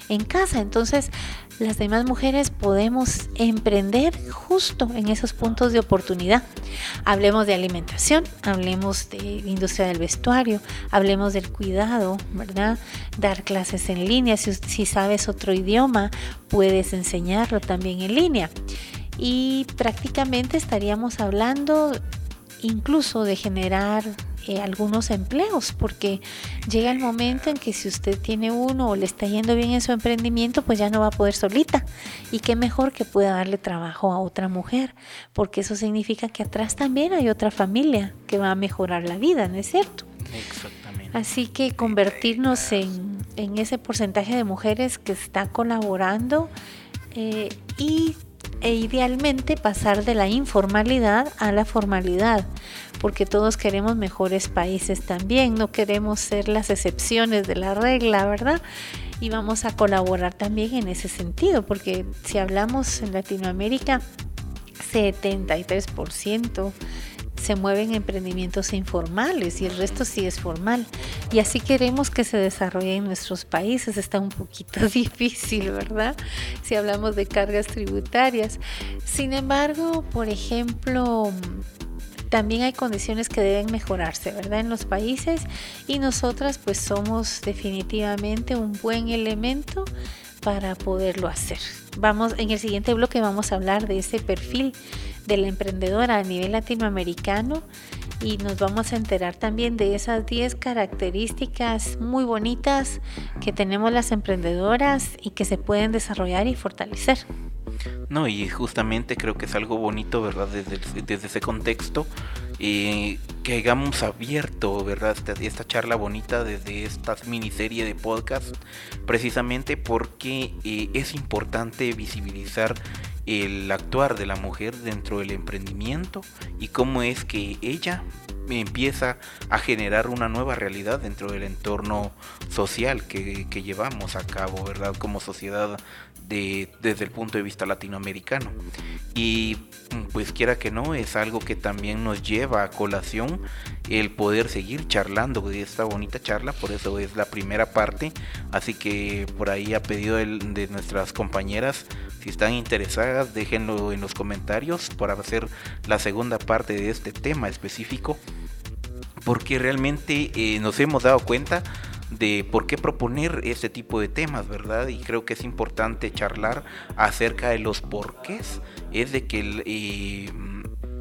en casa, entonces las demás mujeres podemos emprender justo en esos puntos de oportunidad. Hablemos de alimentación, hablemos de industria del vestuario, hablemos del cuidado, ¿verdad? Dar clases en línea, si, si sabes otro idioma, puedes enseñarlo también en línea. Y prácticamente estaríamos hablando incluso de generar eh, algunos empleos, porque llega el momento en que si usted tiene uno o le está yendo bien en su emprendimiento, pues ya no va a poder solita. Y qué mejor que pueda darle trabajo a otra mujer, porque eso significa que atrás también hay otra familia que va a mejorar la vida, ¿no es cierto? Exactamente. Así que convertirnos en, en ese porcentaje de mujeres que está colaborando eh, y e idealmente pasar de la informalidad a la formalidad, porque todos queremos mejores países también, no queremos ser las excepciones de la regla, ¿verdad? Y vamos a colaborar también en ese sentido, porque si hablamos en Latinoamérica, 73% se mueven emprendimientos informales y el resto sí es formal. Y así queremos que se desarrolle en nuestros países. Está un poquito difícil, ¿verdad? Si hablamos de cargas tributarias. Sin embargo, por ejemplo, también hay condiciones que deben mejorarse, ¿verdad? En los países y nosotras pues somos definitivamente un buen elemento para poderlo hacer. Vamos en el siguiente bloque vamos a hablar de ese perfil de la emprendedora a nivel latinoamericano y nos vamos a enterar también de esas 10 características muy bonitas que tenemos las emprendedoras y que se pueden desarrollar y fortalecer. No, y justamente creo que es algo bonito, ¿verdad? Desde, desde ese contexto, eh, que hayamos abierto, ¿verdad? Esta, esta, charla bonita desde esta miniserie de podcast, precisamente porque eh, es importante visibilizar el actuar de la mujer dentro del emprendimiento y cómo es que ella empieza a generar una nueva realidad dentro del entorno social que, llevamos a cabo, ¿verdad? Como sociedad desde el punto de vista latinoamericano. Y pues quiera que no, es algo que también nos lleva a colación el poder seguir charlando de esta bonita charla, por eso es la primera parte, así que por ahí a pedido de, nuestras compañeras, si están interesadas, déjenlo en los comentarios para hacer la segunda parte de este tema específico, porque realmente eh, nos hemos dado cuenta de por qué proponer este tipo de temas, ¿verdad? Y creo que es importante charlar acerca de los porqués, es de que eh,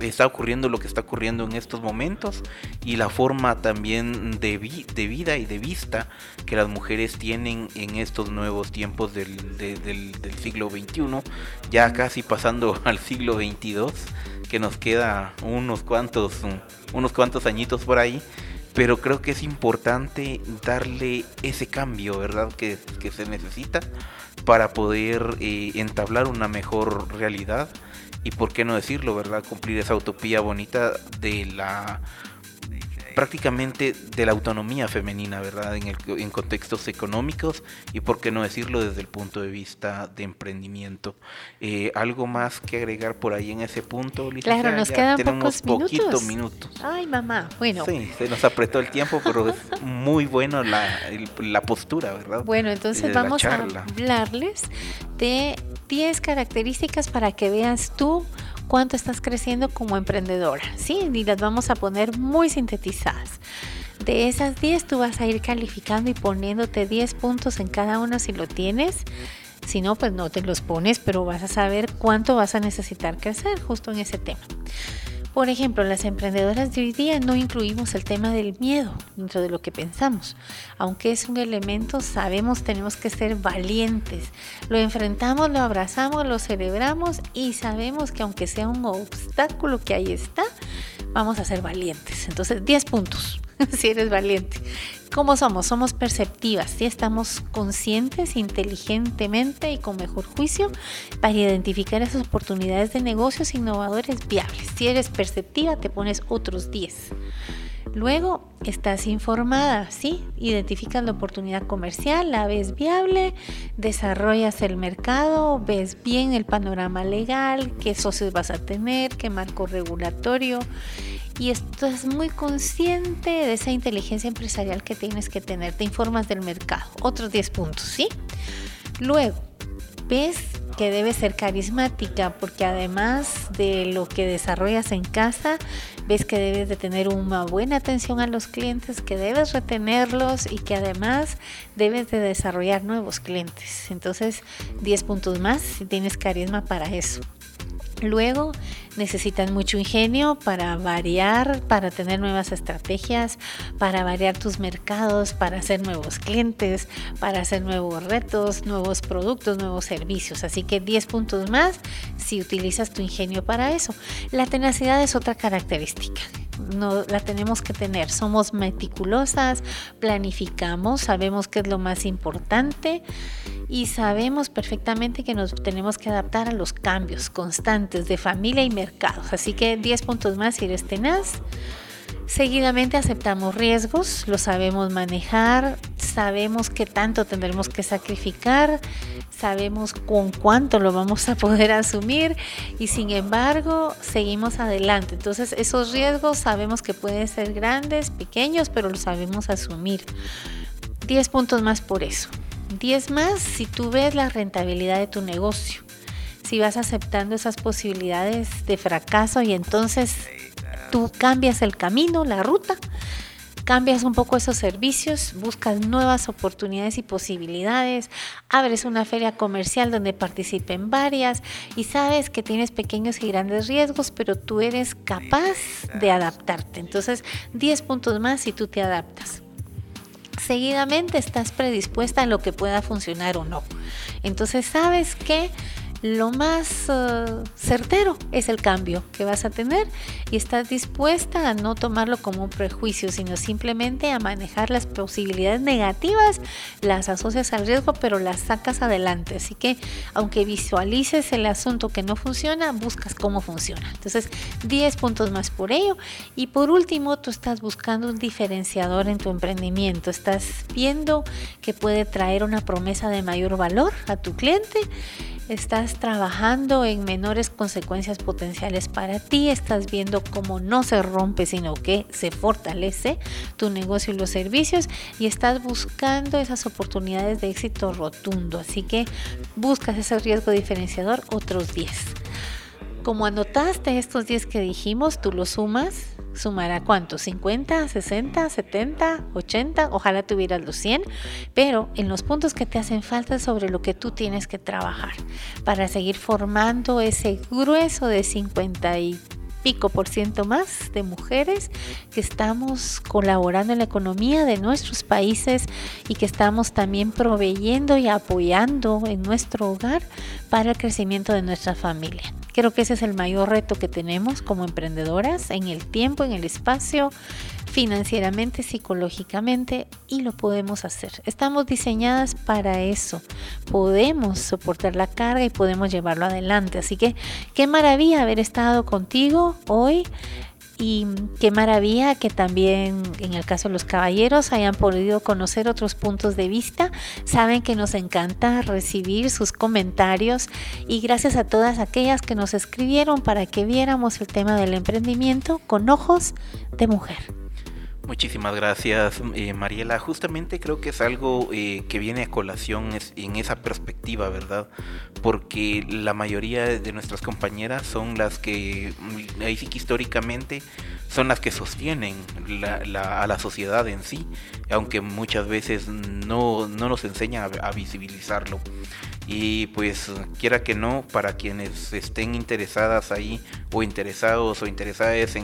está ocurriendo lo que está ocurriendo en estos momentos y la forma también de, de, vida y de vista que las mujeres tienen en estos nuevos tiempos del, del, siglo XXI, ya casi pasando al siglo XXII, que nos queda unos cuantos, unos cuantos añitos por ahí pero creo que es importante darle ese cambio, ¿verdad? Que, se necesita para poder eh, entablar una mejor realidad y, por qué no decirlo, ¿verdad? Cumplir esa utopía bonita de la prácticamente de la autonomía femenina, ¿verdad? En, el, en contextos económicos y por qué no decirlo desde el punto de vista de emprendimiento. Eh, ¿Algo más que agregar por ahí en ese punto, Claro, nos quedan tenemos pocos poquitos minutos. Ay, mamá, bueno. Sí, se nos apretó el tiempo, pero es muy bueno la, la postura, ¿verdad? Bueno, entonces vamos a hablarles de 10 características para que veas tú cuánto estás creciendo como emprendedora, ¿sí? Y las vamos a poner muy sintetizadas. De esas 10 tú vas a ir calificando y poniéndote 10 puntos en cada uno si lo tienes. Si no, pues no te los pones, pero vas a saber cuánto vas a necesitar crecer justo en ese tema. Por ejemplo, las emprendedoras de hoy día no incluimos el tema del miedo dentro de lo que pensamos. Aunque es un elemento, sabemos tenemos que ser valientes. Lo enfrentamos, lo abrazamos, lo celebramos y sabemos que aunque sea un obstáculo que ahí está, vamos a ser valientes. Entonces, 10 puntos si eres valiente. ¿Cómo somos? Somos perceptivas, ¿sí? estamos conscientes inteligentemente y con mejor juicio para identificar esas oportunidades de negocios innovadores viables. Si eres perceptiva, te pones otros 10. Luego estás informada, ¿sí? Identificas la oportunidad comercial, la ves viable, desarrollas el mercado, ves bien el panorama legal, qué socios vas a tener, qué marco regulatorio y estás muy consciente de esa inteligencia empresarial que tienes que tener, te informas del mercado. Otros 10 puntos, ¿sí? Luego, ves que debes ser carismática porque además de lo que desarrollas en casa, ves que debes de tener una buena atención a los clientes, que debes retenerlos y que además debes de desarrollar nuevos clientes. Entonces, 10 puntos más si tienes carisma para eso. Luego necesitan mucho ingenio para variar, para tener nuevas estrategias, para variar tus mercados, para hacer nuevos clientes, para hacer nuevos retos, nuevos productos, nuevos servicios. Así que 10 puntos más si utilizas tu ingenio para eso. La tenacidad es otra característica no la tenemos que tener. Somos meticulosas, planificamos, sabemos qué es lo más importante y sabemos perfectamente que nos tenemos que adaptar a los cambios constantes de familia y mercados. Así que 10 puntos más si eres tenaz. Seguidamente aceptamos riesgos, lo sabemos manejar, sabemos qué tanto tendremos que sacrificar, sabemos con cuánto lo vamos a poder asumir y sin embargo seguimos adelante. Entonces esos riesgos sabemos que pueden ser grandes, pequeños, pero los sabemos asumir. 10 puntos más por eso. 10 más si tú ves la rentabilidad de tu negocio. Si vas aceptando esas posibilidades de fracaso y entonces tú cambias el camino, la ruta cambias un poco esos servicios, buscas nuevas oportunidades y posibilidades, abres una feria comercial donde participen varias y sabes que tienes pequeños y grandes riesgos, pero tú eres capaz de adaptarte. Entonces, 10 puntos más si tú te adaptas seguidamente estás predispuesta a lo que pueda funcionar o no. Entonces sabes que lo más eh, certero es el cambio que vas a tener y estás dispuesta a no tomarlo como un prejuicio, sino simplemente a manejar las posibilidades negativas, las asocias al riesgo, pero las sacas adelante. Así que aunque visualices el asunto que no funciona, buscas cómo funciona. Entonces, 10 puntos más por ello. Y por último, tú estás buscando un diferenciador en tu emprendimiento. Estás viendo que puede traer una promesa de mayor valor a tu cliente estás trabajando en menores consecuencias potenciales para ti, estás viendo cómo no se rompe, sino que se fortalece tu negocio y los servicios y estás buscando esas oportunidades de éxito rotundo. Así que buscas ese riesgo diferenciador otros 10. Como anotaste estos 10 que dijimos, tú los sumas sumará cuánto, 50, 60, 70, 80, ojalá tuvieras los 100, pero en los puntos que te hacen falta sobre lo que tú tienes que trabajar para seguir formando ese grueso de 50 y pico por ciento más de mujeres que estamos colaborando en la economía de nuestros países y que estamos también proveyendo y apoyando en nuestro hogar para el crecimiento de nuestra familia. Creo que ese es el mayor reto que tenemos como emprendedoras en el tiempo, en el espacio, financieramente, psicológicamente y lo podemos hacer. Estamos diseñadas para eso. Podemos soportar la carga y podemos llevarlo adelante. Así que qué maravilla haber estado contigo hoy y qué maravilla que también en el caso de los caballeros hayan podido conocer otros puntos de vista. Saben que nos encanta recibir sus comentarios y gracias a todas aquellas que nos escribieron para que viéramos el tema del emprendimiento con ojos de mujer. Muchísimas gracias, eh, Mariela. Justamente creo que es algo eh, que viene a colación en esa perspectiva, ¿verdad? Porque la mayoría de nuestras compañeras son las que, mm, ahí sí que históricamente, son las que sostienen a la sociedad en sí, aunque muchas veces no, nos enseña a visibilizarlo. Y pues quiera que no, para quienes estén interesadas ahí o interesados o interesadas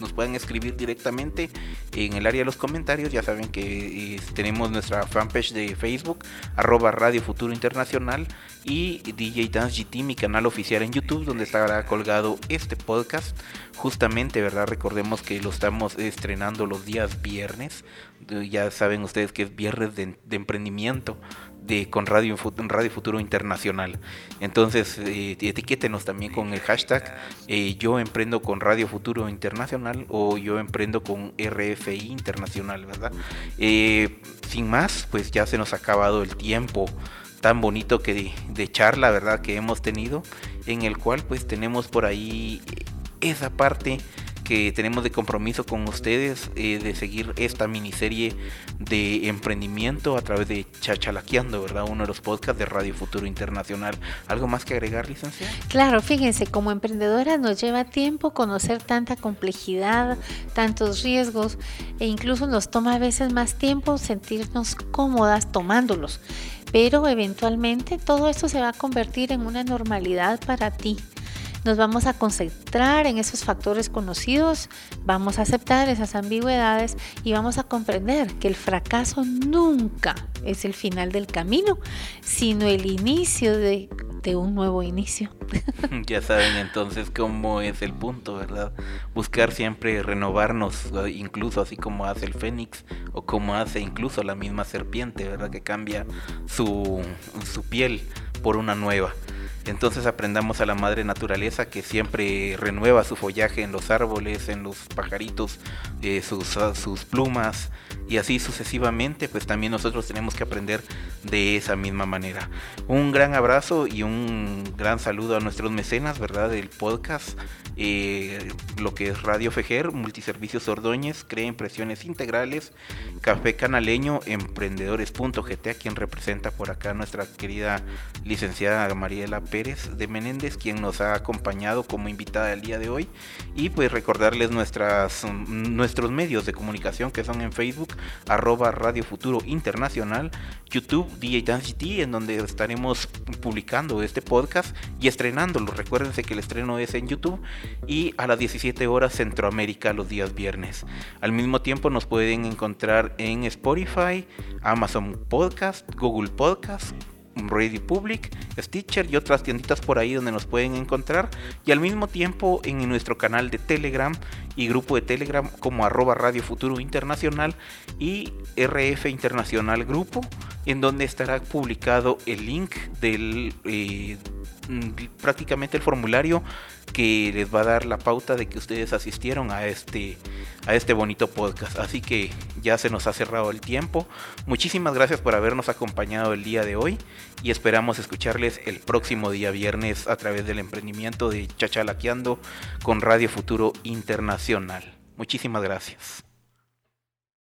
nos pueden escribir directamente en el área de los comentarios. Ya saben que eh, tenemos nuestra fanpage de Facebook, arroba Radio Futuro Internacional y DJ Dance GT, mi canal oficial en YouTube, donde estará colgado este podcast. Justamente, ¿verdad? Recordemos que lo estamos estrenando los días viernes. Ya saben ustedes que es viernes de emprendimiento de, con Radio, Radio Futuro Internacional. Entonces, eh, etiquétenos también con el hashtag eh, Yo emprendo con Radio Futuro Internacional o Yo emprendo con RFI Internacional, ¿verdad? Eh, sin más, pues ya se nos ha acabado el tiempo tan bonito que de, de charla, ¿verdad? Que hemos tenido, en el cual pues tenemos por ahí esa parte que tenemos de compromiso con ustedes eh, de seguir esta miniserie de emprendimiento a través de Chachalaqueando, ¿verdad? Uno de los podcasts de Radio Futuro Internacional. ¿Algo más que agregar, licenciada? Claro, fíjense, como emprendedora nos lleva tiempo conocer tanta complejidad, tantos riesgos e incluso nos toma a veces más tiempo sentirnos cómodas tomándolos. Pero eventualmente todo esto se va a convertir en una normalidad para ti nos vamos a concentrar en esos factores conocidos, vamos a aceptar esas ambigüedades y vamos a comprender que el fracaso nunca es el final del camino, sino el inicio de, un nuevo inicio. ya saben entonces cómo es el punto, ¿verdad? Buscar siempre renovarnos, incluso así como hace el fénix o como hace incluso la misma serpiente, ¿verdad? Que cambia su, su piel por una nueva. Entonces aprendamos a la madre naturaleza que siempre renueva su follaje en los árboles, en los pajaritos, eh, sus, sus plumas y así sucesivamente, pues también nosotros tenemos que aprender de esa misma manera. Un gran abrazo y un gran saludo a nuestros mecenas, ¿verdad? Del podcast, eh, lo que es Radio Fejer, Multiservicios Ordóñez, Crea Impresiones Integrales, Café Canaleño, Emprendedores.gt, quien representa por acá nuestra querida licenciada Mariela Pérez de Menéndez, quien nos ha acompañado como invitada el día de hoy. Y pues recordarles nuestras, nuestros medios de comunicación que son en Facebook, arroba Radio Futuro Internacional, YouTube, DJ Dance en donde estaremos publicando este podcast y estrenándolo. Recuérdense que el estreno es en YouTube y a las 17 horas Centroamérica los días viernes. Al mismo tiempo nos pueden encontrar en Spotify, Amazon Podcast, Google Podcast, Radio Public, Stitcher y otras tienditas por ahí donde nos pueden encontrar. Y al mismo tiempo en nuestro canal de Telegram y grupo de Telegram como arroba Radio Futuro Internacional y RF Internacional Grupo, en donde estará publicado el link del eh, prácticamente el formulario que les va a dar la pauta de que ustedes asistieron a este, a este bonito podcast. Así que ya se nos ha cerrado el tiempo. Muchísimas gracias por habernos acompañado el día de hoy y esperamos escucharles el próximo día viernes a través del emprendimiento de Chachalaqueando con Radio Futuro Internacional. Muchísimas gracias.